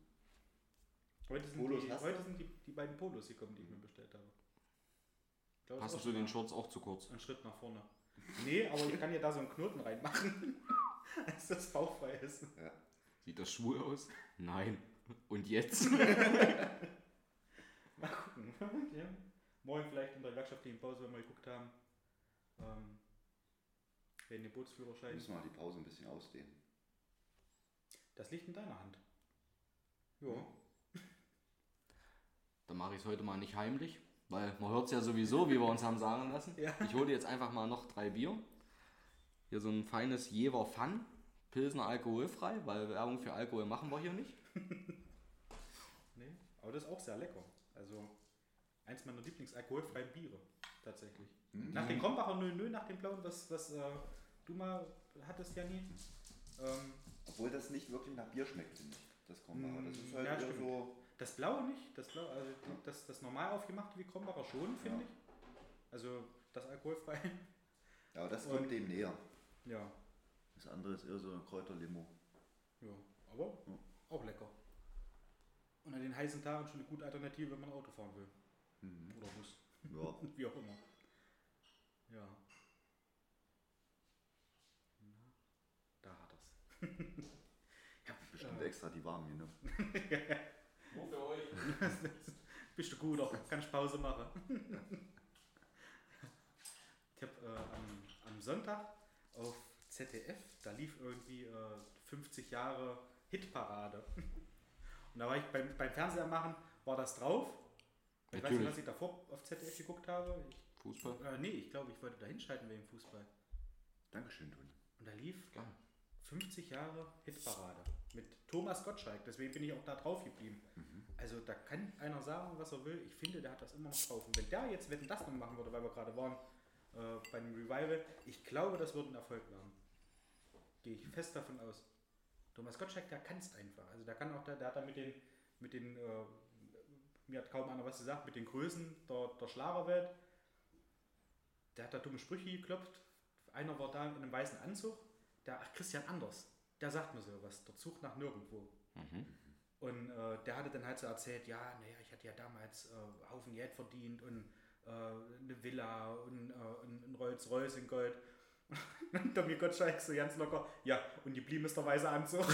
Heute sind, Polos die, heute sind die, die beiden Polos gekommen, die ich mir bestellt habe. Das Passen zu den Shorts auch zu kurz. Ein Schritt nach vorne. Nee, aber ich kann ja da so einen Knoten reinmachen, <laughs> dass das bauchfrei ist. Ja. Sieht das schwul aus? Nein. Und jetzt? <laughs> <laughs> Mal gucken. ja. Morgen vielleicht in der werkschaftlichen Pause, wenn wir geguckt haben. Ähm, werden den Bootsführerschein. Müssen wir die Pause ein bisschen ausdehnen. Das liegt in deiner Hand. Ja. Dann mache ich es heute mal nicht heimlich, weil man hört es ja sowieso, wie wir uns haben sagen lassen. Ja. Ich hole jetzt einfach mal noch drei Bier. Hier so ein feines Jever Fun. Pilsner alkoholfrei, weil Werbung für Alkohol machen wir hier nicht. <laughs> Nee, aber das ist auch sehr lecker. Also eins meiner Lieblingsalkoholfreien Biere, tatsächlich. Nach dem Krombacher 00, nach dem blauen, was, was äh, du mal hattest, Janni. Ähm, Obwohl das nicht wirklich nach Bier schmeckt, finde ich. Das Krombacher. Das ist Mm, halt ja, so. Das blaue nicht, das blaue, also das, das normal aufgemachte wie Krombacher schon, finde Ja. ich. Also das alkoholfrei. Ja, aber das Und- kommt dem näher. Ja, Das andere ist eher so ein Kräuterlimo. ja, aber Ja. auch lecker. Und an den heißen Tagen schon eine gute Alternative, wenn man Auto fahren will. Mhm. Oder muss. Ja. <laughs> Wie auch immer. Ja. Na, Da hat er's. <laughs> ja, Bestimmt äh, extra die warmen, ne? <laughs> <laughs> Bist du gut, auch kann ich Pause machen. <laughs> ich habe äh, am, am Sonntag auf ZDF, da lief irgendwie äh, 50 Jahre Hitparade. <laughs> Und da war ich beim, beim Fernseher machen war das drauf. Ich weiß nicht, Natürlich. was ich davor auf ZDF geguckt habe. Ich, Fußball. äh, nee, ich glaube, ich wollte da hinschalten wegen Fußball. Dankeschön, Toni. Und da lief Gerne. 50 Jahre Hitparade mit Thomas Gottschalk. Deswegen bin ich auch da drauf geblieben. Also da kann einer sagen, was er will. Ich finde, der hat das immer noch drauf. Und wenn der jetzt Wetten das noch machen würde, weil wir gerade waren äh, beim Revival, ich glaube, das würde ein Erfolg werden. Gehe ich fest davon aus. Thomas Gottschalk, der kann es einfach. Also der kann auch, der, der hat da mit den, mit den, äh, mir hat kaum einer was gesagt, mit den Größen der, der Schlagerwelt. Der hat da dumme Sprüche geklopft. Einer war da in einem weißen Anzug. Der, ach, Christian Anders, der sagt mir sowas. Der Zug nach nirgendwo. Und äh, der hatte dann halt so erzählt, ja, naja, ich hatte ja damals äh, Haufen Geld verdient und äh, eine Villa und äh, ein, ein Rolls Royce in Gold. <laughs> Und Tommy Gottschalk so ganz locker, ja, und geblieben ist der weiße Anzug. <laughs>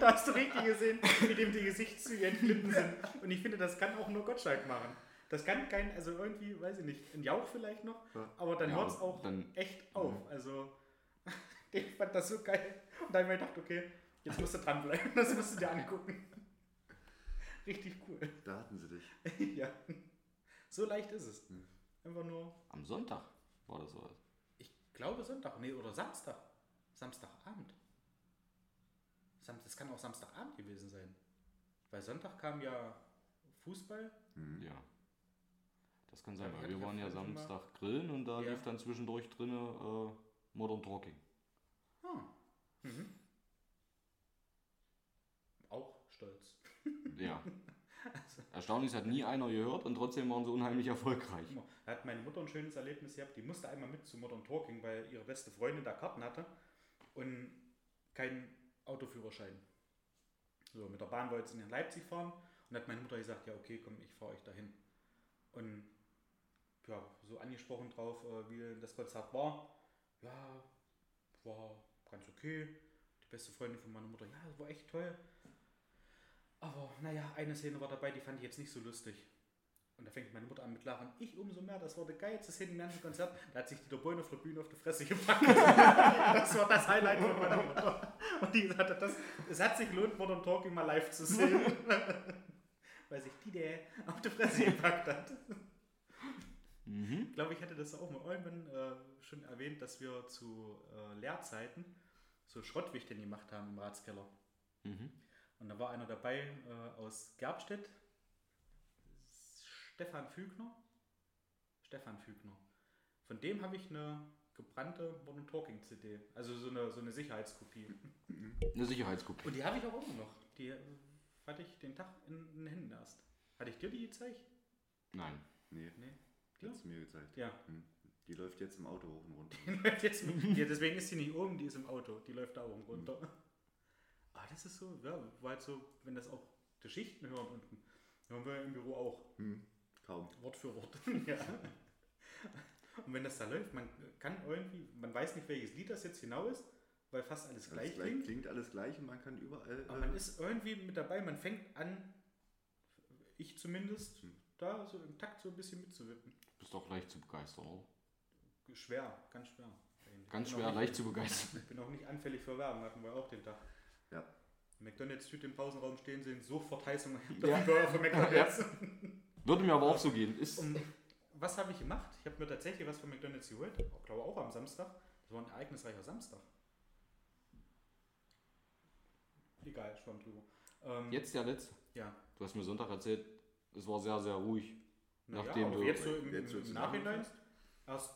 da hast du richtig gesehen, wie dem die Gesichtszüge entglitten sind. Und ich finde, das kann auch nur Gottschalk machen. Das kann kein, also irgendwie, weiß ich nicht, ein Jauch vielleicht noch, aber dann Ja, hört es auch dann- echt auf. Also, <laughs> ich fand das so geil. Und dann habe ich mir gedacht, okay, jetzt musst du dranbleiben, <laughs> das musst du dir angucken. <laughs> Richtig cool. Da hatten sie dich. ja. So leicht ist es. Einfach nur, Am Sonntag war das sowas. ich glaube Sonntag, nee, oder Samstag. Samstagabend. Sam das kann auch Samstagabend gewesen sein. Weil Sonntag kam ja Fußball. Ja. Das kann sein, weil wir waren ja Samstag grillen und da Ja. lief dann zwischendurch drinne äh, Modern Talking. Ah. Mhm. Auch stolz. Ja. <laughs> Erstaunlich, es hat nie einer gehört und trotzdem waren sie unheimlich erfolgreich. Da hat meine Mutter ein schönes Erlebnis gehabt. Die musste einmal mit zu Modern Talking, weil ihre beste Freundin da Karten hatte und keinen Autoführerschein. So, mit der Bahn wollte sie in Leipzig fahren und hat meine Mutter gesagt, ja okay, komm, ich fahre euch dahin. Und ja, so angesprochen drauf, äh, wie das Konzert war. Ja, war ganz okay. Die beste Freundin von meiner Mutter, ja, war echt toll. Aber naja, eine Szene war dabei, die fand ich jetzt nicht so lustig. Und da fängt meine Mutter an mit Lachen. Ich umso mehr, das war der geilste Szene im ganzen Konzert. Da hat sich Dieter Bohlen auf der Bühne auf die Fresse gepackt. <laughs> das war das Highlight von meiner Mutter. Und die sagte, das, es hat sich gelohnt, Modern Talking mal live zu sehen. <laughs> Weil sich die der auf die Fresse gepackt hat. Ich glaube, ich hätte das auch mal irgendwann äh, schon erwähnt, dass wir zu äh, Lehrzeiten so Schrottwichteln gemacht haben im Ratskeller. Und da war einer dabei äh, aus Gerbstedt, Stefan Fügner. Stefan Fügner. Von dem habe ich eine gebrannte Modern Talking CD, also so eine, so eine Sicherheitskopie. Eine Sicherheitskopie. Und die habe ich auch immer noch. Die äh, hatte ich den Tag in den Händen erst. Hatte ich dir die gezeigt? Nein. Nee, Nee. Die hat mir gezeigt. Ja. Hm. Die läuft jetzt im Auto hoch und runter. Jetzt, ja, deswegen ist sie nicht oben, die ist im Auto. Die läuft da oben runter. Aber das ist so, ja, halt so, wenn das auch die Schichten hören unten. Hören wir im Büro auch. Hm. Kaum. Wort für Wort. <laughs> ja. Und wenn das da läuft, man kann irgendwie, man weiß nicht, welches Lied das jetzt genau ist, weil fast alles Alles gleich gleich, klingt. klingt alles gleich und man kann überall. Aber äh, man ist irgendwie mit dabei, man fängt an, ich zumindest, Hm. da so im Takt so ein bisschen mitzuwippen. Bist doch leicht zu begeistern, oder? Schwer, ganz schwer. Ganz Bin auch schwer, nicht- leicht zu begeistern. Ich <laughs> bin auch nicht anfällig für Werbung, hatten wir auch den Tag. ja. McDonalds-Tüte im Pausenraum stehen sehen, sofort Heißung Ja. <laughs> ja. Von McDonalds. Würde mir aber auch so gehen. Ist, Um, was habe ich gemacht? Ich habe mir tatsächlich was von McDonalds geholt. Ich glaube auch am Samstag. Das war ein ereignisreicher Samstag. Egal, schwamm drüber. Ähm, jetzt der letzte. Ja. Du hast mir Sonntag erzählt, es war sehr, sehr ruhig. Na Nachdem aber du- jetzt so im, jetzt im, Nachhinein erst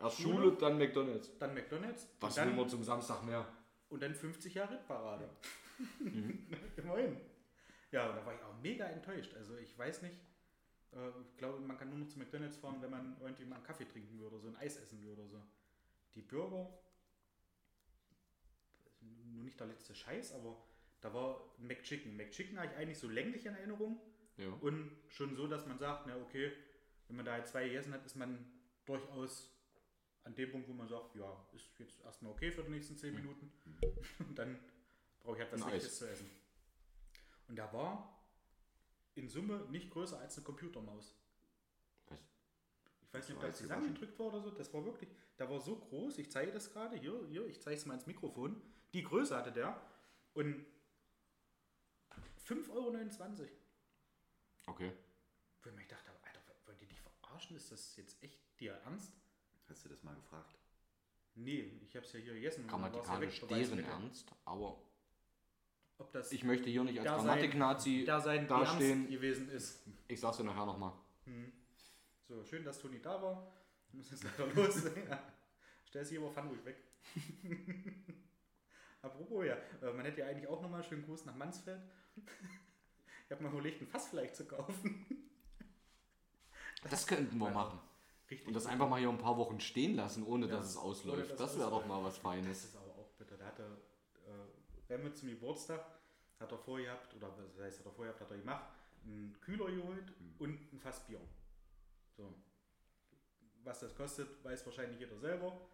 Erst Schule, Schule, dann McDonalds. dann McDonalds Was will man zum Samstag mehr? und dann 50 Jahre Parade. <laughs> Mhm. Immerhin. Ja, und da war ich auch mega enttäuscht. Also ich weiß nicht, äh, ich glaube, man kann nur noch zu McDonalds fahren, wenn man irgendwie mal einen Kaffee trinken würde oder so ein Eis essen würde oder so. Die Burger, nur nicht der letzte Scheiß, aber da war McChicken. McChicken habe ich eigentlich so länglich in Erinnerung Ja. und schon so, dass man sagt, na okay, wenn man da jetzt zwei gegessen hat, ist man durchaus an dem Punkt, wo man sagt, ja, ist jetzt erstmal okay für die nächsten zehn Minuten. <laughs> Und dann brauche ich halt was. Leichtes zu essen. Und da war in Summe nicht größer als eine Computermaus. Was? Ich weiß nicht, ob das zusammengedrückt war oder so. Das war wirklich, da war so groß. Ich zeige das gerade. Hier, hier, ich zeige es mal ins Mikrofon. Die Größe hatte der. Und 5,29 Euro. Okay. Wo ich mir gedacht habe, Alter, wollt ihr dich verarschen? Ist das jetzt echt dir ernst? Hast du das mal gefragt? Nee, ich habe es ja hier gegessen. ja Grammatikalisch Beweismittel. deren Ernst, aber Ob das ich möchte hier nicht als da Grammatik-Nazi da sein dastehen. Ernst gewesen ist. Ich sag's dir nachher nochmal. So, schön, dass Toni da war. Müssen jetzt leider <laughs> los. ja. Stell sie aber, fahren ruhig weg. <laughs> Apropos, ja, äh, man hätte ja eigentlich auch nochmal einen schönen Gruß nach Mansfeld. Ich habe mal überlegt, ein Fass vielleicht zu kaufen. Das könnten wir machen. Richtig. Und das einfach mal hier ein paar Wochen stehen lassen, ohne Ja, dass es ausläuft. Das es wäre doch mal was Das Feines. ist aber auch bitter. Da hat er äh, Remme zum Geburtstag, hat er vorgehabt, oder was heißt, hat er vorgehabt, hat er gemacht, einen Kühler geholt und ein Fass Bier. So. Was das kostet, weiß wahrscheinlich jeder selber,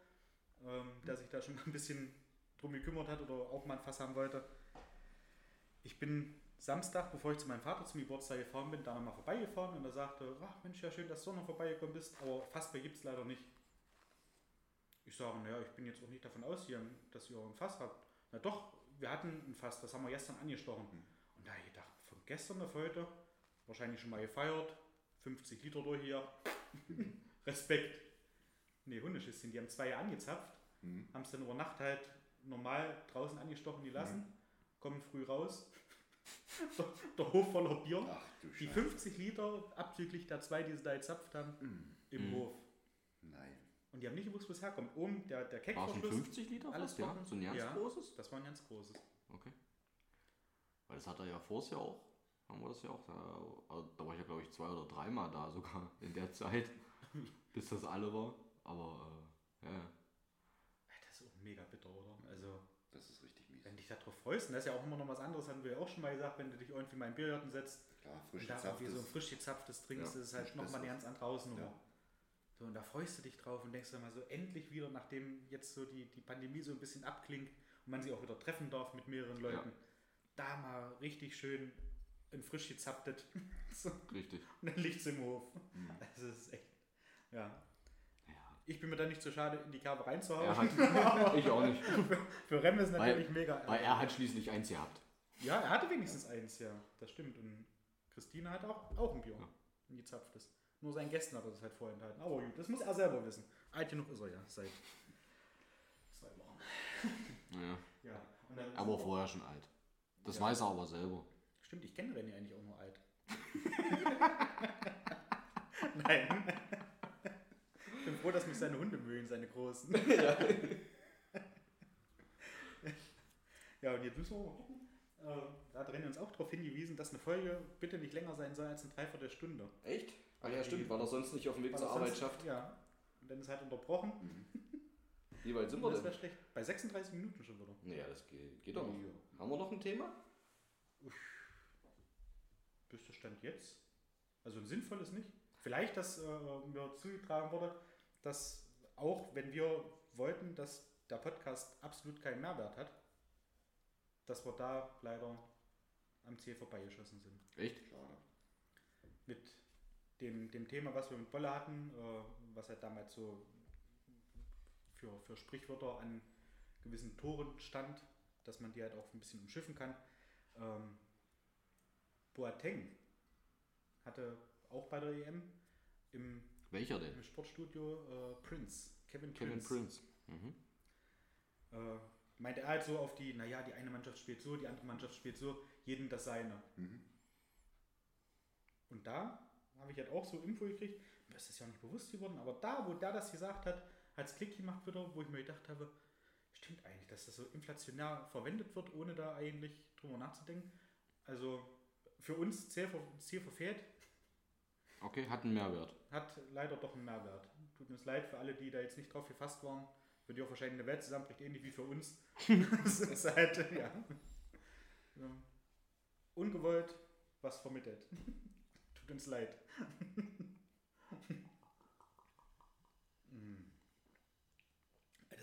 ähm, der sich da schon mal ein bisschen drum gekümmert hat oder auch mal ein Fass haben wollte. Ich bin Samstag, bevor ich zu meinem Vater zum Geburtstag gefahren bin, da nochmal vorbeigefahren und er sagte, ach Mensch, ja schön, dass du noch vorbeigekommen bist, aber Fassbier gibt es leider nicht. Ich sage, naja, ich bin jetzt auch nicht davon ausgegangen, dass ihr ein Fass habt. Na doch, wir hatten ein Fass, das haben wir gestern angestochen. Und da habe ich gedacht, von gestern auf heute, wahrscheinlich schon mal gefeiert, 50 Liter durch hier, <laughs> Respekt. Nee, Hundeschisschen, die haben zwei angezapft, haben es dann über Nacht halt normal draußen angestochen gelassen, kommen früh raus, der, der Hof voller Bier. Ach du Die Scheiße. 50 Liter, abzüglich der zwei, die sie da gezapft haben, im Hof. Nein. Und die haben nicht gewusst, wo es herkommt. Oben der, der Keckverschluss. 50 Liter Alles fast, ja? So ein ganz Ja. großes? Das war ein ganz großes. Okay. Weil das hat er ja vorher ja auch. Haben wir das ja auch. Da, also da war ich ja, glaube ich, zwei oder dreimal da sogar <laughs> in der Zeit, <laughs> bis das alle war. Aber, äh, ja, ja. Das ist auch mega bitter, oder? Also, Das ist richtig mies. wenn dich darauf freust, und das ist ja auch immer noch was anderes, haben wir ja auch schon mal gesagt, wenn du dich irgendwie mal in Biergarten setzt Klar, frisch und da irgendwie so ein frisch gezapftes trinkst, Ja, das ist halt nochmal eine ganz andere Hausnummer. Ja. So, und da freust du dich drauf und denkst dann mal so, endlich wieder, nachdem jetzt so die, die Pandemie so ein bisschen abklingt und man sich auch wieder treffen darf mit mehreren Leuten, da mal richtig schön ein frisch gezapftes so, <laughs> Richtig. und dann liegt's im Hof. Mhm. Also, <laughs> Das ist echt, ja. Ich bin mir da nicht so schade, in die Kerbe reinzuhauen. Er hat, <laughs> ich auch nicht. Für Rem ist natürlich Weil, mega. weil er hat schließlich eins gehabt. Ja, er hatte wenigstens eins, ja. Das stimmt. Und Christine hat auch, auch ein Bier. Ja. Ein gezapftes. Nur seinen Gästen hat er das halt vorenthalten. Aber gut, das muss er selber wissen. Alt genug ist er ja, seit zwei Wochen. Ja. Ja. Und Er war vorher schon alt. Das Ja. weiß er aber selber. Stimmt, ich kenne René eigentlich auch nur alt. <laughs> Nein. Froh, dass mich seine Hunde mögen, seine großen. <laughs> <laughs> ja, und jetzt müssen wir mal gucken. Äh, Da hat René uns auch darauf hingewiesen, dass eine Folge bitte nicht länger sein soll als eine Dreiviertelstunde. Echt? Ach ja, stimmt, weil er sonst nicht auf dem Weg zur sonst- Arbeit schafft. Ja. Und dann ist halt unterbrochen. Wie weit sind wir Das wäre denn? schlecht. Bei 36 Minuten schon wieder. Naja, das geht, geht doch noch. Ja. Haben wir noch ein Thema? Bis der Stand jetzt. Also ein sinnvolles nicht. Vielleicht, dass äh, mir zugetragen wurde, dass auch wenn wir wollten, dass der Podcast absolut keinen Mehrwert hat, dass wir da leider am Ziel vorbeigeschossen sind. Echt? Schade. Mit dem, dem Thema, was wir mit Bolle hatten, äh, was halt damals so für, für Sprichwörter an gewissen Toren stand, dass man die halt auch ein bisschen umschiffen kann. Ähm, Boateng hatte auch bei der EM im, Welcher denn? im Sportstudio äh, Prince, Kevin, Kevin Prince, Prince. Mhm. Äh, meinte er halt so auf die, naja, die eine Mannschaft spielt so, die andere Mannschaft spielt so, jedem das seine. Und da habe ich halt auch so Info gekriegt, mir ist das ja auch nicht bewusst geworden, aber da, wo der das gesagt hat, hat es Klick gemacht wieder, wo ich mir gedacht habe, stimmt eigentlich, dass das so inflationär verwendet wird, ohne da eigentlich drüber nachzudenken. Also für uns ver- Ziel verfehlt, Okay, hat einen Mehrwert. hat leider doch einen Mehrwert. Tut uns leid für alle, die da jetzt nicht drauf gefasst waren. Für die auch wahrscheinlich eine Welt zusammenbricht, ähnlich wie für uns. <laughs> das ist halt, ja. ja. Ungewollt was vermittelt. <laughs> Tut uns leid. <laughs>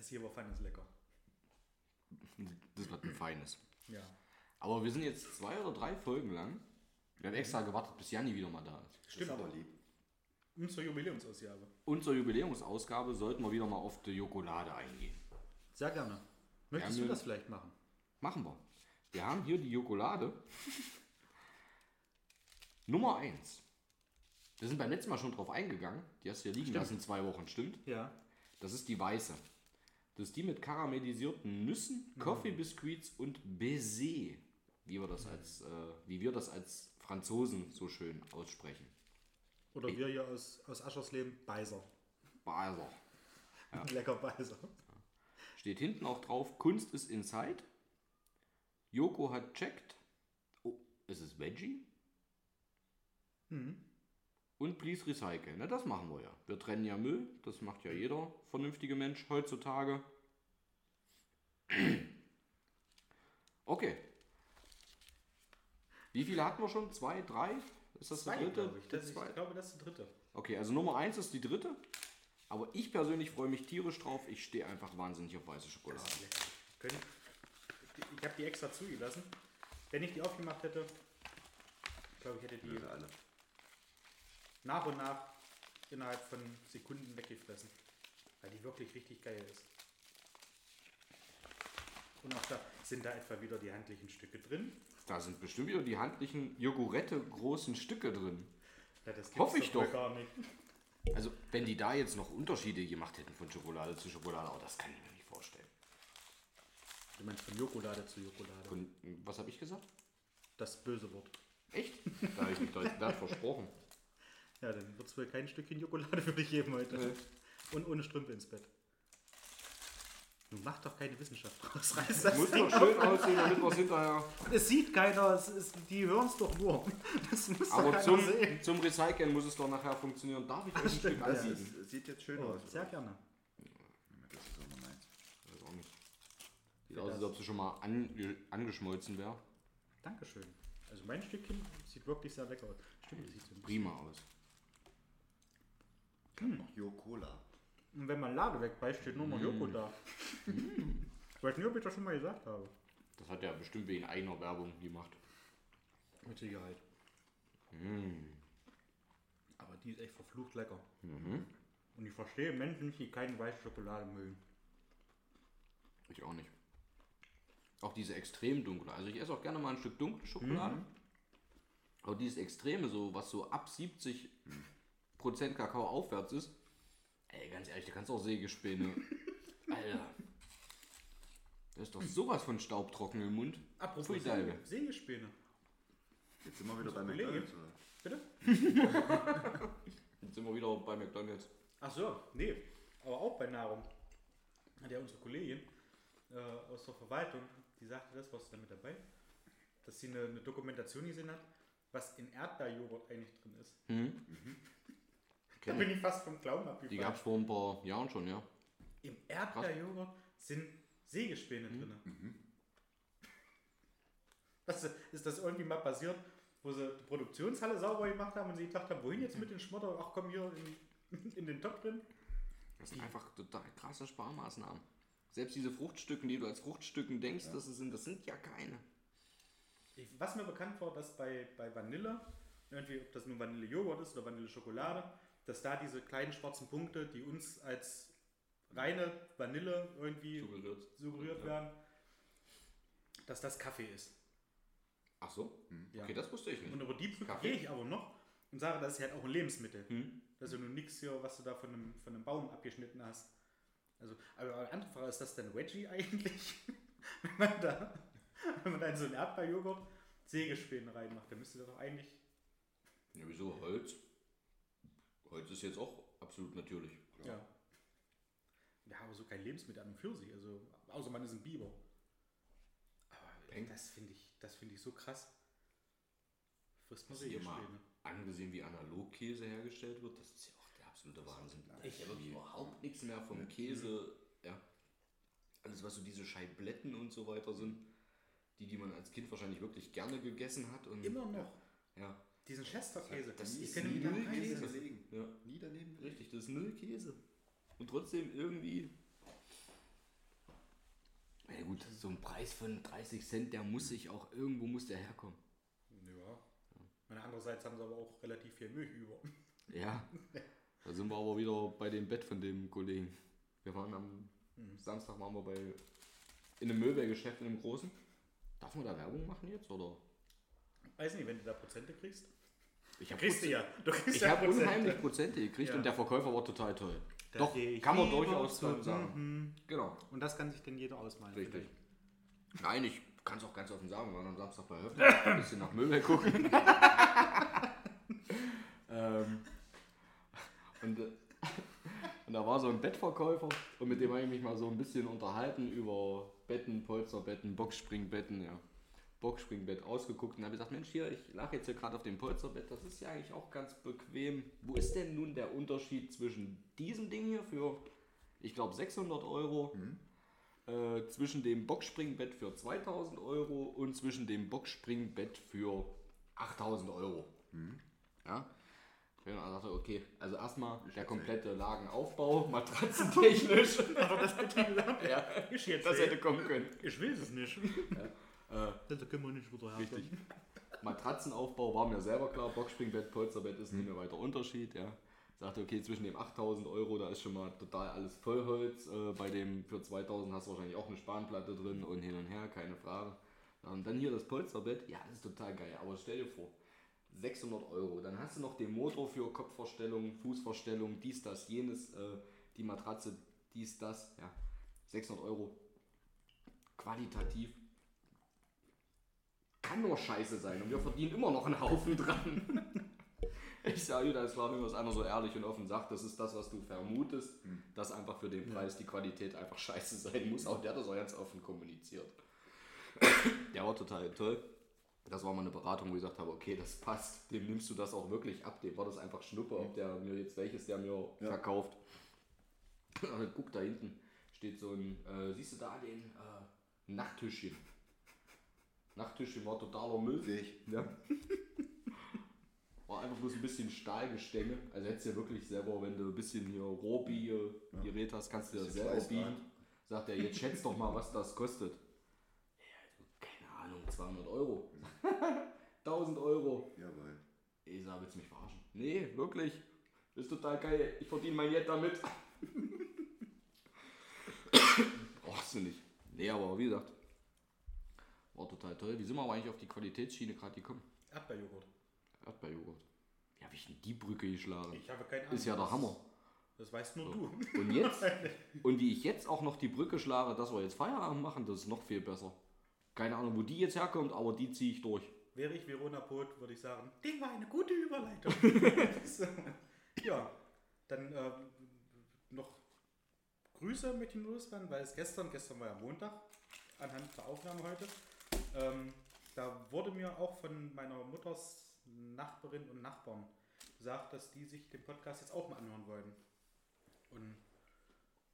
Das hier war feines lecker. Das wird ein feines. Ja. Aber wir sind jetzt zwei oder drei Folgen lang. Wir haben extra gewartet, bis Janni wieder mal da ist. Stimmt. Das ist aber lieb. Unsere Jubiläumsausgabe. Unsere Jubiläumsausgabe sollten wir wieder mal auf die Jokolade eingehen. Sehr gerne. Möchtest du das vielleicht machen? Machen wir. Wir haben hier die Jokolade. <laughs> Nummer 1. Wir sind beim letzten Mal schon drauf eingegangen. Die hast du ja liegen lassen zwei Wochen, stimmt? Ja. Das ist die weiße. Das ist die mit karamellisierten Nüssen, Coffee Biscuits und Baiser, wie wir das als, äh, wie wir das als Franzosen so schön aussprechen. Oder wir hier aus, aus Aschersleben, Beiser. Baser. <laughs> Lecker Beiser. Steht hinten auch drauf, Kunst ist inside. Joko hat checkt. Oh, ist es Veggie? Und please recycle. Na, das machen wir ja. Wir trennen ja Müll. Das macht ja jeder vernünftige Mensch heutzutage. <clears throat> Okay. Wie viele hatten wir schon? Zwei, drei? Ist das Zwei, die dritte? glaube ich. Das, ich glaube, das ist die dritte. Okay, also Nummer eins ist die dritte. Aber ich persönlich freue mich tierisch drauf. Ich stehe einfach wahnsinnig auf weiße Schokolade. Können, ich ich habe die extra zugelassen. Wenn ich die aufgemacht hätte, glaube ich, hätte die alle. nach und nach innerhalb von Sekunden weggefressen. Weil die wirklich richtig geil ist. Und auch da sind da etwa wieder die handlichen Stücke drin. Da sind bestimmt wieder die handlichen Jogurette großen Stücke drin. Ja, das Hoffe ich doch. Gar nicht. Also, wenn die da jetzt noch Unterschiede gemacht hätten von Schokolade zu Schokolade, aber das kann ich mir nicht vorstellen. Du meinst von Jokolade zu Jokolade. Und was habe ich gesagt? Das böse Wort. Echt? Da habe ich mich gerade versprochen. Ja, dann wird es wohl kein Stückchen Jokolade für dich geben heute. Nee. Und ohne Strümpfe ins Bett. Nun mach doch keine Wissenschaft draus. <laughs> Reiß das Muss doch schön aussehen, damit wir es hinterher. Es sieht keiner, es ist, die hören es doch nur. <laughs> Das muss doch Aber keiner zum, sehen. zum Recyceln muss es doch nachher funktionieren. Darf ich euch ein Stück. Das anbieten? ist, sieht jetzt schön Oh, aus. sehr gerne. Das ist auch noch meins. Weiß auch nicht. Sieht aus, als ob sie schon mal ange angeschmolzen wäre. Dankeschön. Also mein Stückchen sieht wirklich sehr lecker aus. Stimmt, das sieht so ein Prima aus. Jo Cola. Und wenn man Lade wegbeißt, steht nur noch Joko da. <laughs> Ich weiß nicht, ob ich das schon mal gesagt habe. Das hat er bestimmt wegen eigener Werbung gemacht. Mit Sicherheit. Aber die ist echt verflucht lecker. Und ich verstehe Menschen, die keine weiße Schokolade mögen. Ich auch nicht. Auch diese extrem dunkle. Also ich esse auch gerne mal ein Stück dunkle Schokolade. Aber dieses Extreme, so was so ab 70 Prozent Kakao aufwärts ist, ey, ganz ehrlich, da kannst du auch Sägespäne. <laughs> Alter. Da ist doch sowas von staubtrocken im Mund. Apropos Deine. Sägespäne. Jetzt sind wir wieder bei. McDonalds. Oder? Bitte? Jetzt sind wir wieder bei McDonalds. Ach so, nee. Aber auch bei Nahrung. Hat ja unsere Kollegin äh, aus der Verwaltung, die sagte das, was damit dabei, dass sie eine, eine Dokumentation gesehen hat, was in Erdbeerjoghurt eigentlich drin ist. Da bin ich fast vom Glauben Die abgefallen. gab es vor ein paar Jahren schon, ja. Im Erdbeerjoghurt sind Sägespäne drin. Was, ist das irgendwie mal passiert, wo sie die Produktionshalle sauber gemacht haben und sie gedacht haben, wohin jetzt mit den Schmotter? Ach komm hier in, <laughs> in den Topf drin. Das sind einfach total krasse Sparmaßnahmen. Selbst diese Fruchtstücken, die du als Fruchtstücken denkst, dass es sind, das sind ja keine. Ich, was mir bekannt war, dass bei, bei Vanille, irgendwie, ob das nun Vanillejoghurt ist oder Vanilleschokolade, dass da diese kleinen schwarzen Punkte, die uns als reine Vanille irgendwie Suggeriert. suggeriert Ja. werden, dass das Kaffee ist. Ach so? Ja. Okay, das wusste ich nicht. Und über die Brücke Kaffee? gehe ich aber noch und sage, das ist halt auch ein Lebensmittel. Hm? Das ist ja nun nichts hier, was du da von einem, von einem Baum abgeschnitten hast. Also, aber eine andere Frage, ist das denn Veggie eigentlich? <laughs> wenn, man da, wenn man da in so einen Erdbeerjoghurt Sägespäne reinmacht, dann müsste das doch eigentlich. Ja, wieso? Holz? Holz ist jetzt auch absolut natürlich. Ja. Ja, aber so kein Lebensmittel an und für sich. Also, außer man ist ein Biber. Aber Peng. das finde ich, das finde ich so krass. Frisst man du dir mal angesehen, wie Analogkäse hergestellt wird? Das ist ja auch der absolute Wahnsinn. Ich habe überhaupt nichts mehr vom Käse. Ja. Alles, was so diese Scheibletten und so weiter sind, die, die man als Kind wahrscheinlich wirklich gerne gegessen hat. Und, Immer noch. Ja. Diesen Chesterkäse. Das ich ist kenne ja. Nie daneben. Richtig, das ist null Käse. Und trotzdem irgendwie. Ja gut, so ein Preis von 30 Cent, der muss sich auch, irgendwo muss der herkommen. Ja. Und andererseits haben sie aber auch relativ viel Milch über. <laughs> Ja. <laughs> Da sind wir aber wieder bei dem Bett von dem Kollegen. Wir waren am Samstag waren wir bei in einem Möbelgeschäft in einem großen. Darf man da Werbung machen jetzt oder? Weiß nicht, wenn du da Prozente kriegst. Ich habe ja. Ich ja hab Prozente. unheimlich Prozente gekriegt Ja. und der Verkäufer war total toll. Da Doch, kann man durchaus so sagen. Genau. Und das kann sich denn jeder ausmalen. Richtig. Nein, ich kann es auch ganz offen sagen, wir waren am Samstag bei Höfner, ein <laughs> bisschen nach Müll gucken. <laughs> ähm, und, äh, und da war so ein Bettverkäufer und mit dem habe ich mich mal so ein bisschen unterhalten über Betten, Polsterbetten, Boxspringbetten, ja. Boxspringbett ausgeguckt und habe gesagt, Mensch, hier, ich lag jetzt hier gerade auf dem Polsterbett, das ist ja eigentlich auch ganz bequem. Wo ist denn nun der Unterschied zwischen diesem Ding hier für, ich glaube, 600 Euro äh, zwischen dem Boxspringbett für 2000 Euro und zwischen dem Boxspringbett für 8000 Euro. Ja. Ich habe dann gesagt, okay, also erstmal der komplette Lagenaufbau, <laughs> matratzentechnisch. ja, Ich das hätte kommen können. Ich will es nicht. Äh, Da können wir nicht wieder Richtig. Matratzenaufbau war mir selber klar, Boxspringbett, Polsterbett ist nicht mehr weiter Unterschied. Ja. Sagte, okay, zwischen dem 8000 Euro, da ist schon mal total alles Vollholz. Äh, bei dem für 2000 hast du wahrscheinlich auch eine Spanplatte drin und hin und her, keine Frage. Und dann hier das Polsterbett, ja, das ist total geil. Aber stell dir vor, 600 Euro. Dann hast du noch den Motor für Kopfverstellung, Fußverstellung, dies, das, jenes, äh, die Matratze, dies, das, ja. 600 Euro. Qualitativ kann nur scheiße sein und wir verdienen immer noch einen Haufen dran. <laughs> Ich sage, das war, wenn das einer so ehrlich und offen sagt, das ist das, was du vermutest, dass einfach für den Preis die Qualität einfach scheiße sein muss. Auch der hat das auch ganz offen kommuniziert. <laughs> Der war total toll. Das war mal eine Beratung, wo ich gesagt habe, okay, das passt, dem nimmst du das auch wirklich ab, dem war das einfach Schnuppe, ob der mir jetzt welches der mir verkauft. <laughs> Guck da hinten, steht so ein, äh, siehst du da den äh, Nachttischchen. Nachttischchen war totaler Müll. Sehe ich. Ja. War einfach bloß ein bisschen Stahlgestänge. Also hättest du ja wirklich selber, wenn du ein bisschen hier Rohbiege-Gerät hast, kannst du das Bisschen selber biegen. Sagt er, jetzt schätzt doch mal, was das kostet. Ja, also, keine Ahnung, 200 Euro. <laughs> 1000 Euro. Jawohl. Ich sag, willst du mich verarschen? Nee, wirklich. Das ist total geil. Ich verdiene mein Jet damit. <laughs> Brauchst du nicht. Nee, aber wie gesagt, war total toll. Wie sind wir aber eigentlich auf die Qualitätsschiene gerade gekommen? Erdbeerjoghurt. Erdbeerjoghurt. Wie habe ich denn die Brücke geschlagen? Ich habe keine Ahnung. Ist ja der Hammer. Das weißt nur du. Und jetzt, <laughs> und wie ich jetzt auch noch die Brücke schlage, dass wir jetzt Feierabend machen, das ist noch viel besser. Keine Ahnung, wo die jetzt herkommt, aber die ziehe ich durch. Wäre ich Verona Pot, würde ich sagen, Ding war eine gute Überleitung. so. <laughs> Ja, dann äh, noch Grüße möchte ich loswerden, weil es gestern, gestern war ja Montag, anhand der Aufnahme heute, ähm, da wurde mir auch von meiner Mutters Nachbarin und Nachbarn gesagt, dass die sich den Podcast jetzt auch mal anhören wollen. Und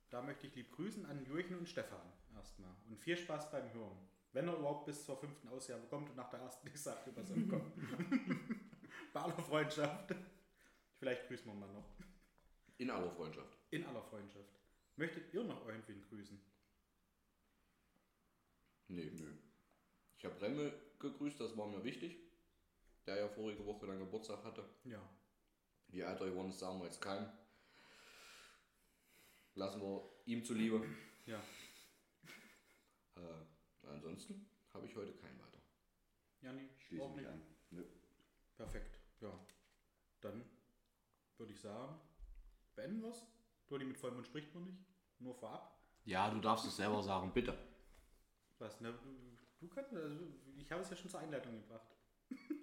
da möchte ich lieb grüßen an Jürgen und Stefan erstmal. Und viel Spaß beim Hören. Wenn er überhaupt bis zur fünften Ausgabe kommt und nach der ersten nicht sagt, über soll kommen. Bei aller Freundschaft. Vielleicht grüßen wir mal noch. In aller Freundschaft. In aller Freundschaft. Möchtet ihr noch irgendwen grüßen? Nee, nö. Ich habe Remme gegrüßt, das war mir wichtig. Der ja vorige Woche dann Geburtstag hatte. Ja. Wie alt er geworden ist, sagen wir jetzt keinem. Lassen wir ihm zuliebe. Ja. Äh, ansonsten habe ich heute keinen weiter. Ja, nee, Schließe auch mich nicht. an. Nö. Perfekt. Ja. Dann würde ich sagen, beenden wir es. Dodi mit Vollmond spricht man nicht. Nur vorab. Ja, du darfst es selber sagen, bitte. Was, ne? Du kannst, also ich habe es ja schon zur Einleitung gebracht.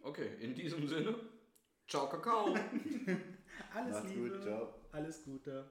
Okay, in diesem Sinne, ciao Kakao. <laughs> Alles Macht's Liebe. gut, ciao. Alles Gute.